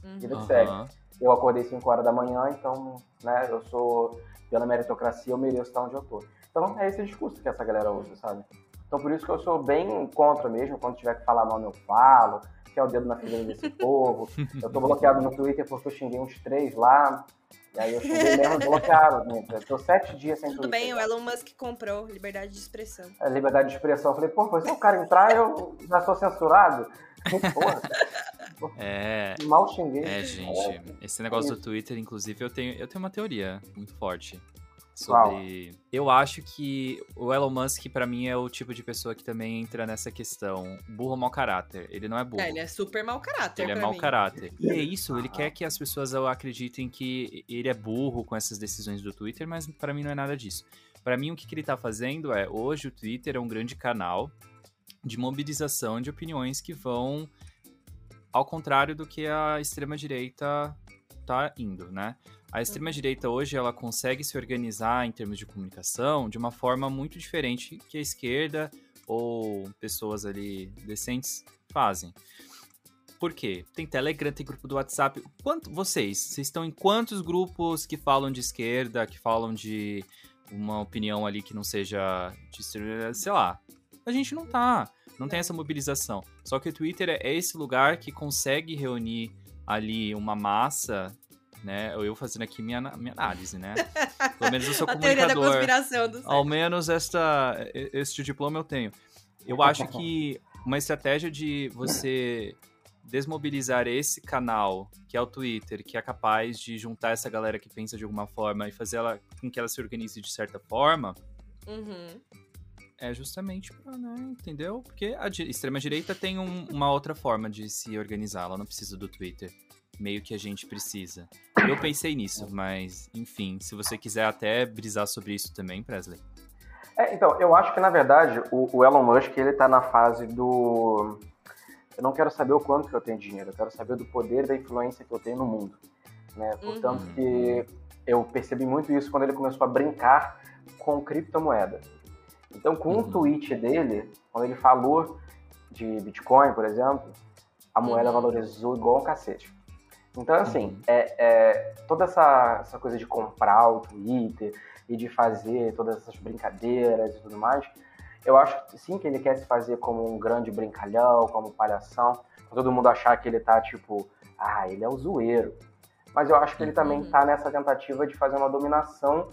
Uhum. Vida que segue. Eu acordei 5 horas da manhã, então, né, eu sou, pela meritocracia, eu mereço estar onde eu tô. Então, é esse discurso que essa galera usa, sabe? Então, por isso que eu sou bem contra mesmo, quando tiver que falar nome eu falo, é o dedo na ferida desse povo. Eu tô bloqueado no Twitter porque eu xinguei uns três lá, e aí eu xinguei mesmo bloqueado, né? Eu tô sete dias sem Tudo Twitter. bem, o Elon Musk comprou liberdade de expressão. É, liberdade de expressão. Eu falei, pô, se o cara entrar, eu já sou censurado. Porra. É. Mal xinguei. É, gente. Esse negócio do Twitter, inclusive, eu tenho, eu tenho uma teoria muito forte sobre. Eu acho que o Elon Musk, para mim, é o tipo de pessoa que também entra nessa questão. Burro mau caráter. Ele não é burro. É, ele é super mau caráter. Ele é mau mim. caráter. E é isso, ele quer que as pessoas acreditem que ele é burro com essas decisões do Twitter, mas para mim não é nada disso. Para mim, o que, que ele tá fazendo é, hoje o Twitter é um grande canal de mobilização de opiniões que vão ao contrário do que a extrema-direita tá indo, né? A extrema-direita hoje ela consegue se organizar em termos de comunicação de uma forma muito diferente que a esquerda ou pessoas ali decentes fazem. Por quê? Tem Telegram, tem grupo do WhatsApp. Quanto vocês? Vocês estão em quantos grupos que falam de esquerda, que falam de uma opinião ali que não seja de, sei lá. A gente não tá, não tem essa mobilização. Só que o Twitter é esse lugar que consegue reunir ali uma massa né? Eu fazendo aqui minha, minha análise, né? Pelo menos eu sou comunicador. A teoria da conspiração do Ao menos esta, este diploma eu tenho. Eu acho que uma estratégia de você desmobilizar esse canal, que é o Twitter, que é capaz de juntar essa galera que pensa de alguma forma e fazer ela com que ela se organize de certa forma, uhum. é justamente pra, né, entendeu? Porque a extrema-direita tem um, uma outra forma de se organizar, ela não precisa do Twitter meio que a gente precisa. Eu pensei nisso, mas enfim, se você quiser até brisar sobre isso também, Presley. É, então, eu acho que na verdade o, o, Elon Musk ele tá na fase do. Eu não quero saber o quanto que eu tenho dinheiro, eu quero saber do poder da influência que eu tenho no mundo. Né? Portanto uhum. que eu percebi muito isso quando ele começou a brincar com criptomoeda. Então, com uhum. um tweet dele, quando ele falou de Bitcoin, por exemplo, a moeda uhum. valorizou igual um cacete. Então, assim, uhum. é, é, toda essa, essa coisa de comprar o Twitter e de fazer todas essas brincadeiras e tudo mais, eu acho sim que ele quer se fazer como um grande brincalhão, como palhação, pra todo mundo achar que ele tá tipo, ah, ele é o zoeiro. Mas eu acho que ele também uhum. tá nessa tentativa de fazer uma dominação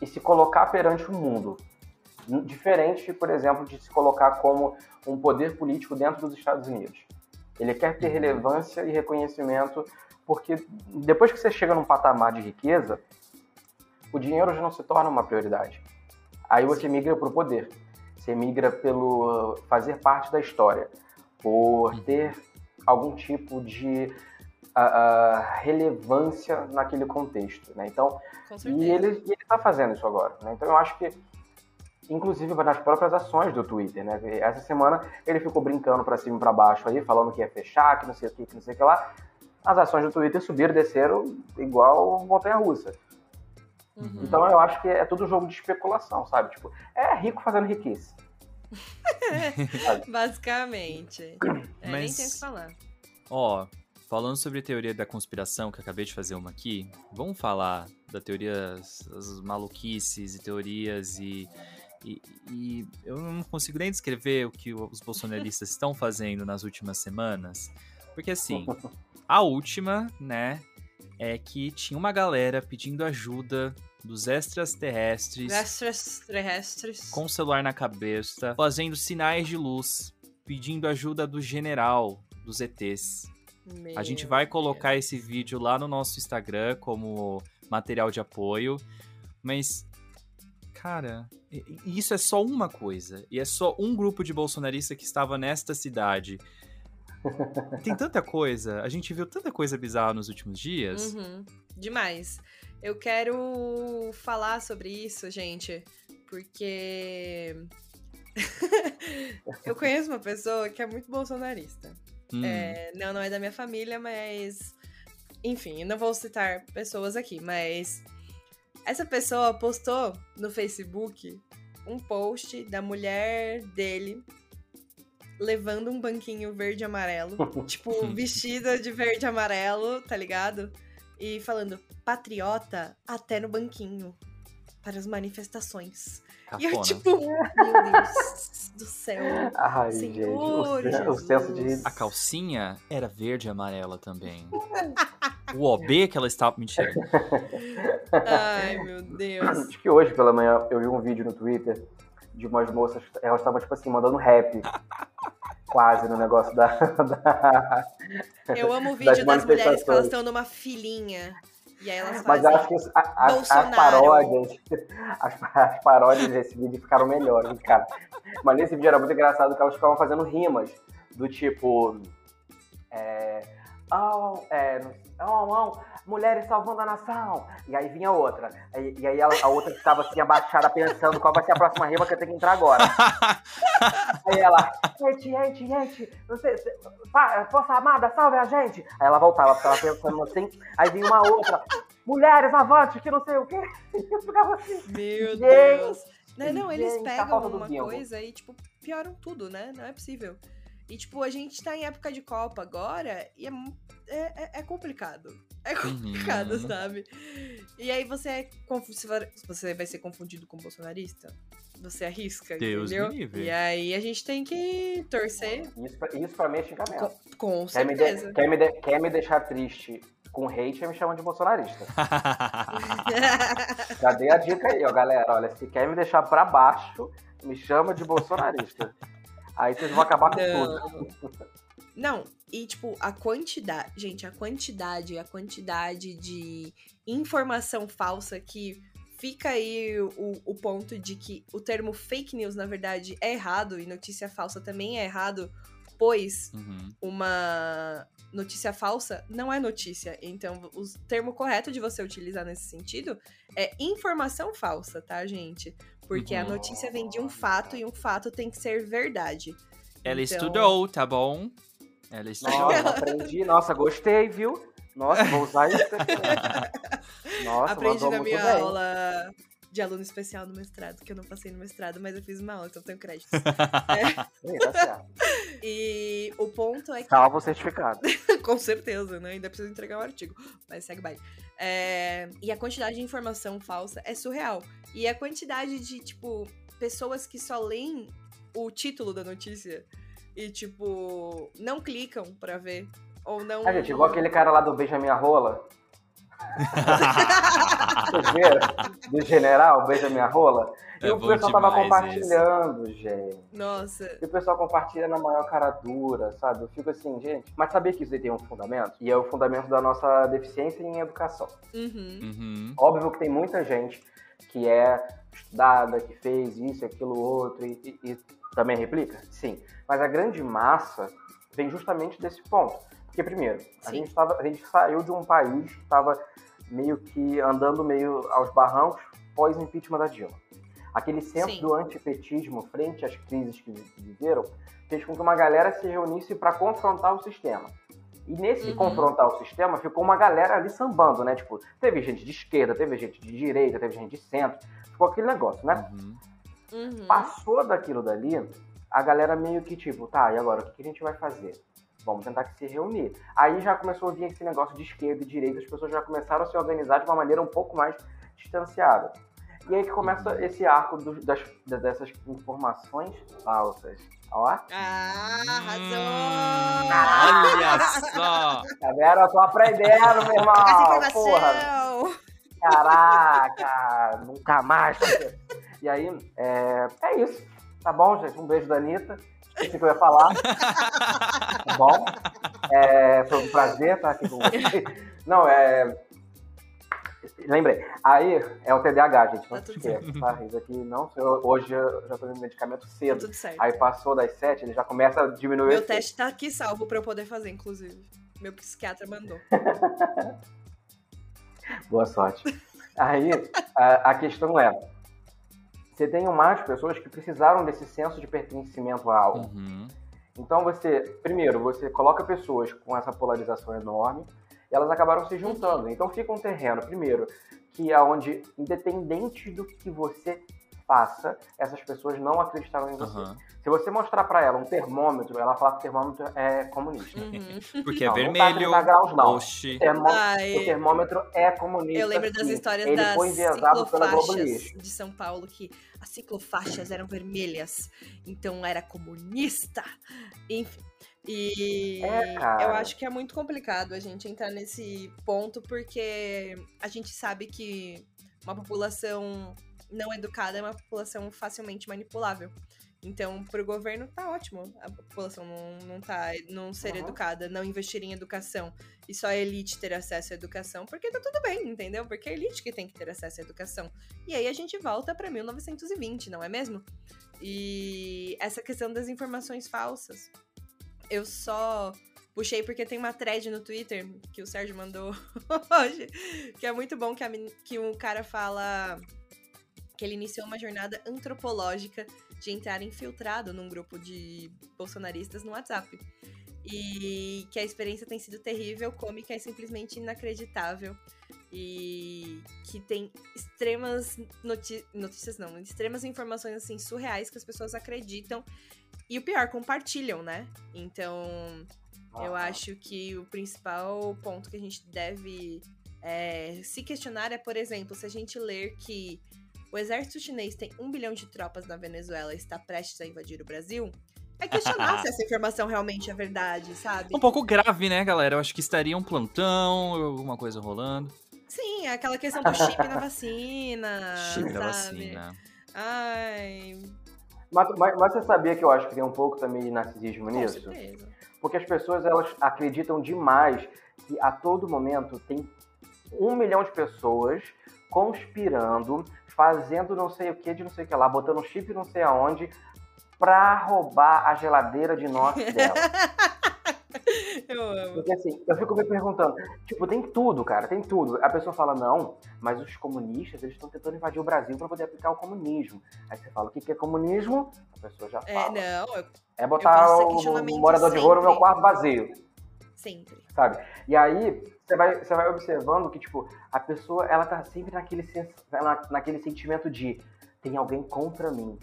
e se colocar perante o mundo. Diferente, por exemplo, de se colocar como um poder político dentro dos Estados Unidos. Ele quer ter uhum. relevância e reconhecimento, porque depois que você chega num patamar de riqueza, o dinheiro já não se torna uma prioridade. Aí você migra para o poder. Você migra pelo fazer parte da história, por uhum. ter algum tipo de uh, uh, relevância naquele contexto, né? Então, e ele está fazendo isso agora, né? Então eu acho que inclusive nas próprias ações do Twitter, né? Essa semana ele ficou brincando para cima e para baixo aí, falando que ia fechar, que não sei o que, que não sei o que lá. As ações do Twitter subiram desceram igual montanha-russa. Uhum. Então eu acho que é tudo jogo de especulação, sabe? Tipo, é rico fazendo riqueza. Basicamente. É, Mas, nem tem o que falar. Ó, falando sobre a teoria da conspiração, que acabei de fazer uma aqui, vamos falar da teoria, as maluquices e teorias e e, e, eu não consigo nem descrever o que os bolsonaristas estão fazendo nas últimas semanas. Porque assim, a última, né, é que tinha uma galera pedindo ajuda dos extraterrestres. Extraterrestres. Com o celular na cabeça, fazendo sinais de luz, pedindo ajuda do general dos ETs. Meu a gente vai colocar Deus. esse vídeo lá no nosso Instagram como material de apoio. Mas cara, isso é só uma coisa. E é só um grupo de bolsonaristas que estava nesta cidade. Tem tanta coisa, a gente viu tanta coisa bizarra nos últimos dias. Uhum, demais. Eu quero falar sobre isso, gente, porque eu conheço uma pessoa que é muito bolsonarista. Hum. É, não, não é da minha família, mas. Enfim, não vou citar pessoas aqui, mas essa pessoa postou no Facebook um post da mulher dele levando um banquinho verde e amarelo, tipo, vestida de verde e amarelo, tá ligado? E falando, patriota até no banquinho, para as manifestações. Cafona. E eu, tipo, meu Deus do céu. Ai, Senhor gente, o, senso de... A calcinha era verde e amarela também. o OB que ela estava. Mentira. Ai, meu Deus. Acho que hoje pela manhã eu vi um vídeo no Twitter de umas moças, elas estavam, tipo assim, mandando rap. quase no negócio da. da eu amo o vídeo das, das mulheres que elas estão numa filinha. E aí elas Mas acho que a, as, paródias, as, as, paródias desse vídeo ficaram melhores, cara. Mas nesse vídeo era muito engraçado que elas ficavam fazendo rimas do tipo. É, oh, é, oh, oh, mulheres salvando a nação. E aí vinha outra. E, e aí ela, a outra estava assim abaixada pensando qual vai ser a próxima rima que eu tenho que entrar agora. aí ela, gente, gente, gente, sei, Força Armada, salve a gente. Aí ela voltava, ficava pensando assim. Aí vinha uma outra, mulheres, avante, que não sei o quê. E eu ficava assim. Meu Deus. Não, não, eles tá pegam uma coisa e, tipo, pioram tudo, né? Não é possível. E, tipo, a gente tá em época de Copa agora e é, é, é, é complicado. É complicado, uhum. sabe? E aí você é você vai ser confundido com bolsonarista? Você arrisca, Deus entendeu? Me livre. E aí a gente tem que torcer. Isso pra, isso pra mim é xingamento. Com, com certeza. Quer me, de, quer, me de, quer me deixar triste com hate, me chamam de bolsonarista. Já dei a dica aí, ó, galera. Olha, se quer me deixar pra baixo, me chama de bolsonarista. Aí vocês vão acabar com Não. tudo. Não, e tipo, a quantidade, gente, a quantidade, a quantidade de informação falsa que fica aí o, o ponto de que o termo fake news, na verdade, é errado e notícia falsa também é errado, pois uhum. uma notícia falsa não é notícia. Então, o termo correto de você utilizar nesse sentido é informação falsa, tá, gente? Porque uhum. a notícia vem de um fato e um fato tem que ser verdade. Ela então... estudou, tá bom? Ela estudou. Nossa, aprendi. Nossa, gostei, viu? Nossa, vou usar isso. Nossa, Aprendi na minha bem. aula de aluno especial no mestrado, que eu não passei no mestrado, mas eu fiz uma aula, então tenho créditos. é. Tá certo. E o ponto é que. Salva o certificado. Com certeza, né? Ainda preciso entregar um artigo. Mas segue bye. É... E a quantidade de informação falsa é surreal. E a quantidade de, tipo, pessoas que só leem o título da notícia e, tipo, não clicam pra ver. Ou não. Ah, gente, igual aquele cara lá do Beija Minha Rola. Vocês viram? Do general, Beija Minha Rola. E É o bom pessoal tava compartilhando, gente. Nossa. E o pessoal compartilha na maior cara dura, sabe? Eu fico assim, gente. Mas sabia que isso aí tem um fundamento? E é o fundamento da nossa deficiência em educação. Uhum. Uhum. Óbvio que tem muita gente que é estudada, que fez isso, aquilo, outro, e, e- e também replica? Sim. Mas a grande massa vem justamente desse ponto. Porque, primeiro, a Sim. gente, tava, a gente saiu de um país que estava meio que andando meio aos barrancos pós-impeachment da Dilma. Aquele senso Sim. do antipetismo frente às crises que vi- viveram fez com que uma galera se reunisse para confrontar o sistema. E nesse Uhum. confrontar o sistema, ficou uma galera ali sambando, né? Tipo, teve gente de esquerda, teve gente de direita, teve gente de centro. Ficou aquele negócio, né? Uhum. Uhum. Passou daquilo dali, a galera meio que tipo, tá, e agora, o que que a gente vai fazer? Vamos tentar que se reunir. Aí já começou a vir esse negócio de esquerda e direita, as pessoas já começaram a se organizar de uma maneira um pouco mais distanciada. E aí que começa esse arco do- das, da- dessas informações falsas. Ó, Ah, arrasou! olha só! tá vendo? Eu tô aprendendo, meu irmão. Essa Porra! Caraca, nunca mais. E aí, é, é isso. Tá bom, gente? Um beijo da Anitta. Esqueci que eu ia falar. Tá bom? É, foi um prazer estar aqui com vocês. Não, é. Lembrei. Aí é o TDAH, gente. Não Tá se tudo esqueça, tá? Isso aqui não. eu- Hoje eu já tô no medicamento Tá cedo. tudo certo. Aí passou das sete, ele já começa a diminuir o Meu teste tá aqui salvo pra eu poder fazer, inclusive. Meu psiquiatra mandou. Boa sorte. Aí, a, a questão é: você tem mais pessoas que precisaram desse senso de pertencimento a algo. Uhum. Então, você, primeiro, você coloca pessoas com essa polarização enorme elas acabaram se juntando. Então, fica um terreno, primeiro, que é onde, independente do que você faça, essas pessoas não acreditaram em você. Uhum. Se você mostrar pra ela um termômetro, ela fala que o termômetro é comunista. Uhum. Porque é Não, não tá vermelho. 30 graus, não. Oxi. O termó- Ai. O termômetro é comunista. Eu lembro das histórias Ele das foi enviesado pela Globo ciclofaixas Lixo. de São Paulo, que as ciclofaixas eram vermelhas, então era comunista. Enfim. E É, eu acho que é muito complicado a gente entrar nesse ponto, porque a gente sabe que uma população não educada é uma população facilmente manipulável. Então, pro governo tá ótimo a população não, não, tá, não ser Uhum. educada, não investir em educação e só a elite ter acesso à educação, porque tá tudo bem, entendeu? Porque é a elite que tem que ter acesso à educação. E aí a gente volta pra 1920, não é mesmo? E essa questão das informações falsas. Eu só puxei porque tem uma thread no Twitter que o Sérgio mandou hoje, que é muito bom que, a que um cara fala que ele iniciou uma jornada antropológica de entrar infiltrado num grupo de bolsonaristas no WhatsApp. E que a experiência tem sido terrível, cômica e simplesmente inacreditável. E que tem extremas noti- notícias, não, extremas informações assim surreais que as pessoas acreditam. E o pior, compartilham, né? Então, eu Ah, acho que o principal ponto que a gente deve é, se questionar é, por exemplo, se a gente ler que o exército chinês tem um bilhão de tropas na Venezuela e está prestes a invadir o Brasil, é questionar se essa informação realmente é verdade, sabe? Um pouco grave, né, galera? Eu acho que estaria um plantão, alguma coisa rolando. Sim, é aquela questão do chip na vacina. Chip da sabe? vacina. Ai, Mas, mas- mas você sabia que eu acho que tem um pouco também de narcisismo com nisso? certeza. Porque as pessoas elas acreditam demais que a todo momento tem um milhão de pessoas conspirando, fazendo não sei o que de não sei o que lá, botando chip não sei aonde, pra roubar a geladeira de inox dela. Eu amo. Porque assim, eu fico me perguntando, tipo, tem tudo, cara, tem tudo. A pessoa fala, não, mas os comunistas, eles estão tentando invadir o Brasil pra poder aplicar o comunismo. Aí você fala, o que que é comunismo? A pessoa já É, fala. não, eu- É botar o morador de rua no meu sempre. quarto vazio. sempre. sabe? E aí, você vai, você vai observando que, tipo, a pessoa, ela tá sempre naquele, naquele sentimento de tem alguém contra mim.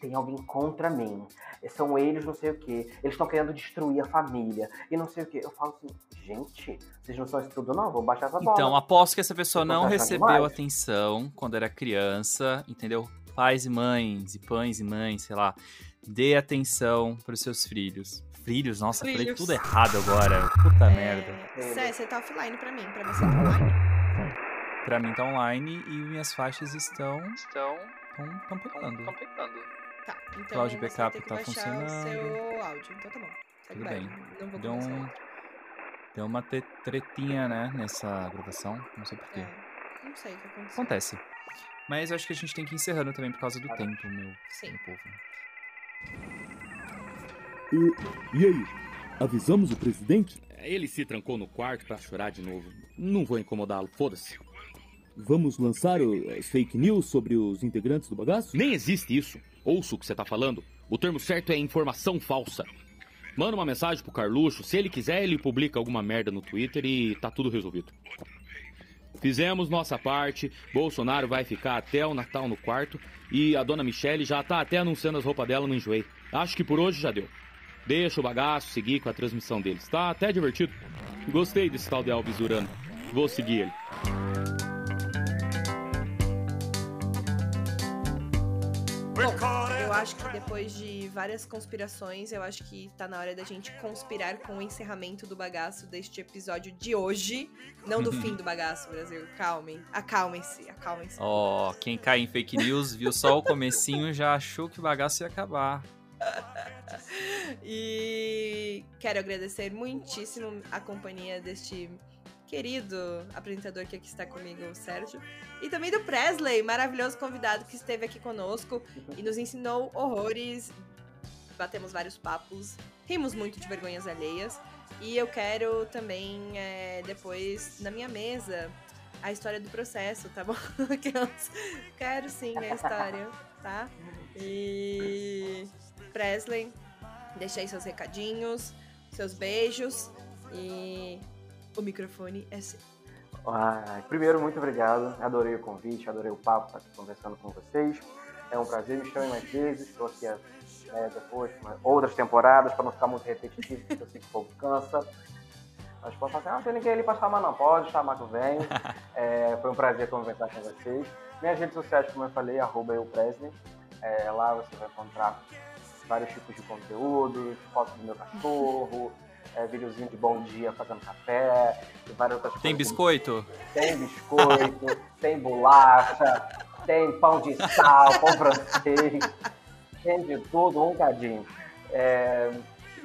Tem alguém contra mim. São eles não sei o que. Eles estão querendo destruir a família. E não sei o que. Eu falo assim, gente, vocês não são isso tudo, não? Vou baixar essa bola. Então, aposto que essa pessoa não recebeu demais. atenção quando era criança, entendeu? Pais e mães, e pães e mães, sei lá. Dê atenção para os seus filhos. Filhos, nossa, filhos. falei tudo errado agora. Puta é... merda. Sé, você tá offline pra mim, pra você tá online. Pra mim tá online e minhas faixas estão. Estão. Estão pegando. Estão pegando. Tá, então. Cloud backup tá funcionando. O seu áudio, então tá bom. Segue Tudo bem. Não vou Deu um. Deu uma tretinha, né, nessa gravação. Não sei porquê. É, não sei o que aconteceu. Acontece. Mas eu acho que a gente tem que ir encerrando também por causa do ah, tempo, meu, Sim. meu povo. E, e aí? Avisamos o presidente? Ele se trancou no quarto para chorar de novo. Não vou incomodá-lo, foda-se. Vamos lançar as fake news sobre os integrantes do bagaço? Nem existe isso. Ouço o que você tá falando. O termo certo é informação falsa. Manda uma mensagem pro Carluxo. Se ele quiser, ele publica alguma merda no Twitter e tá tudo resolvido. Fizemos nossa parte. Bolsonaro vai ficar até o Natal no quarto. E a dona Michelle já tá até anunciando as roupas dela no Enjoei. Acho que por hoje já deu. Deixa o bagaço seguir com a transmissão deles. Tá até divertido. Gostei desse tal de Alves Urano. Vou seguir ele. Bom, eu acho que depois de várias conspirações, eu acho que tá na hora da gente conspirar com o encerramento do bagaço deste episódio de hoje. Não do fim do bagaço, Brasil. Calmem. Acalmem-se, acalmem-se. Ó, oh, quem cai em fake news viu só o comecinho já achou que o bagaço ia acabar. e quero agradecer muitíssimo a companhia deste querido apresentador que aqui está comigo, o Sérgio. E também do Presley, maravilhoso convidado que esteve aqui conosco e nos ensinou horrores. Batemos vários papos, rimos muito de vergonhas alheias. E eu quero também, é, depois, na minha mesa, a história do processo, tá bom? quero sim a história, tá? E. Presley, deixe aí seus recadinhos, seus beijos e o microfone é seu. Ah, primeiro, muito obrigado. Adorei o convite, adorei o papo, estar aqui conversando com vocês. É um prazer, me chamem mais vezes. Estou aqui é, depois, outras temporadas, para não ficar muito repetitivo, porque eu sei que o povo cansa. Mas pode falar assim, ah, não tem ninguém ali para chamar, não. Pode chamar que venho. É, foi um prazer conversar com vocês. Minhas redes sociais, como eu falei, arroba eu Presley. É, lá você vai encontrar vários tipos de conteúdos, fotos do meu cachorro, é, videozinho de bom dia fazendo café, e várias outras tem coisas. Biscoito? Tem biscoito? tem bolacha, tem pão de sal, pão francês, tem de tudo, um cadinho. É,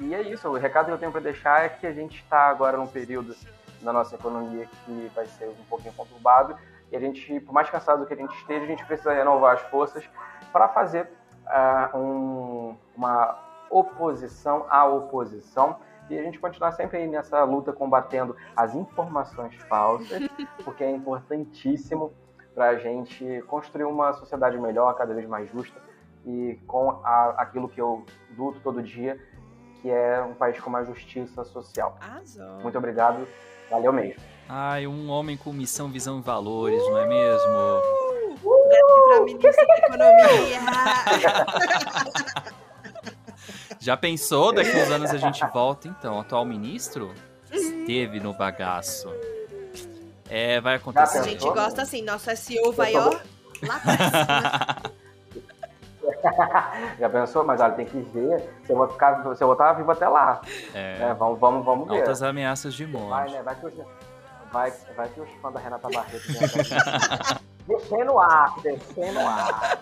e é isso, o recado que eu tenho para deixar é que a gente está agora num período da nossa economia que vai ser um pouquinho conturbado, e a gente, por mais cansado que a gente esteja, a gente precisa renovar as forças para fazer uh, um, uma oposição à oposição e a gente continuar sempre aí nessa luta combatendo as informações falsas, porque é importantíssimo para a gente construir uma sociedade melhor, cada vez mais justa e com a, aquilo que eu luto todo dia, que é um país com mais justiça social. Azul. Muito obrigado, valeu mesmo. Ai, um homem com missão, visão e valores, não é mesmo? Uh, para ministro da Economia. Já pensou? Daqui uns anos a gente volta, então. O atual ministro esteve no bagaço. É, vai acontecer. A gente gosta assim, nosso SEO vai, ó, lá pra Já pensou? Mas olha, tem que ver se eu vou ficar, se eu vou estar vivo até lá. É. é vamos, vamos, vamos ver. Altas ameaças de morte. Vai, né? Vai que os, vai, vai que os fãs da Renata Barreto descendo o ar, descendo o ar.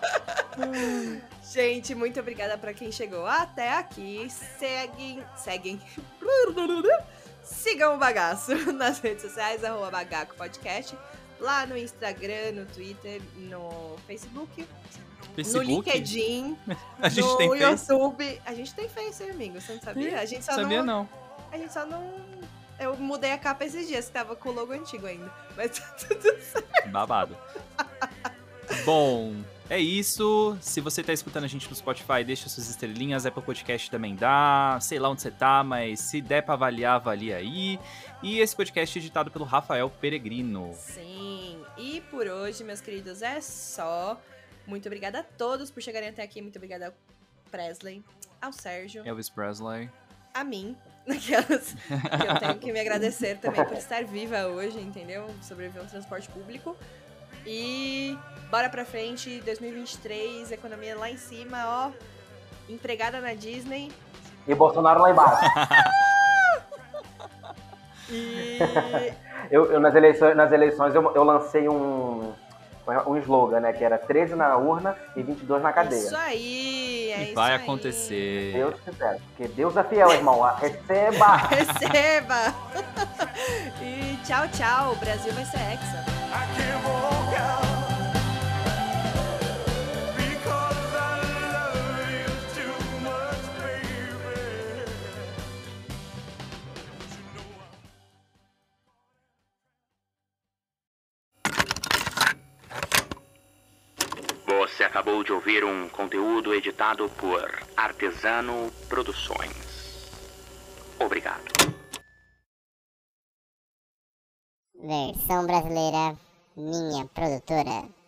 Gente, muito obrigada para quem chegou até aqui. Seguem, seguem. Sigam o bagaço nas redes sociais, arroba Bagaco Podcast. Lá no Instagram, no Twitter, no Facebook. Facebook? No LinkedIn. A gente no tem YouTube. Face? A gente tem Face, amigo. Você não sabia? A gente só sabia não. não. A gente só não. Eu mudei a capa esses dias, que tava com o logo antigo ainda. Mas tá tudo certo. Babado. Bom, É isso. Se você tá escutando a gente no Spotify, deixa suas estrelinhas. Apple Podcast também dá. Sei lá onde você tá, mas se der pra avaliar, avalia aí. E esse podcast é editado pelo Rafael Peregrino. Sim. E por hoje, meus queridos, é só. Muito obrigada a todos por chegarem até aqui. Muito obrigada ao Presley, ao Sérgio. Elvis Presley. A mim. Naquelas. eu tenho que me agradecer também por estar viva hoje, entendeu? Sobreviver um transporte público. E bora pra frente, 2023, economia lá em cima, ó. Empregada na Disney. E Bolsonaro lá embaixo. e... eu, eu, nas eleições, nas eleições eu, eu lancei um, um slogan, né? Que era 13 na urna e 22 na cadeia. Isso aí, é e isso vai aí. acontecer. Deus quiser. Porque Deus é fiel, irmão. Receba! Receba! e tchau, tchau. O Brasil vai ser hexa. Acabou de ouvir um conteúdo editado por Artesano Produções. Obrigado. Versão brasileira, minha produtora.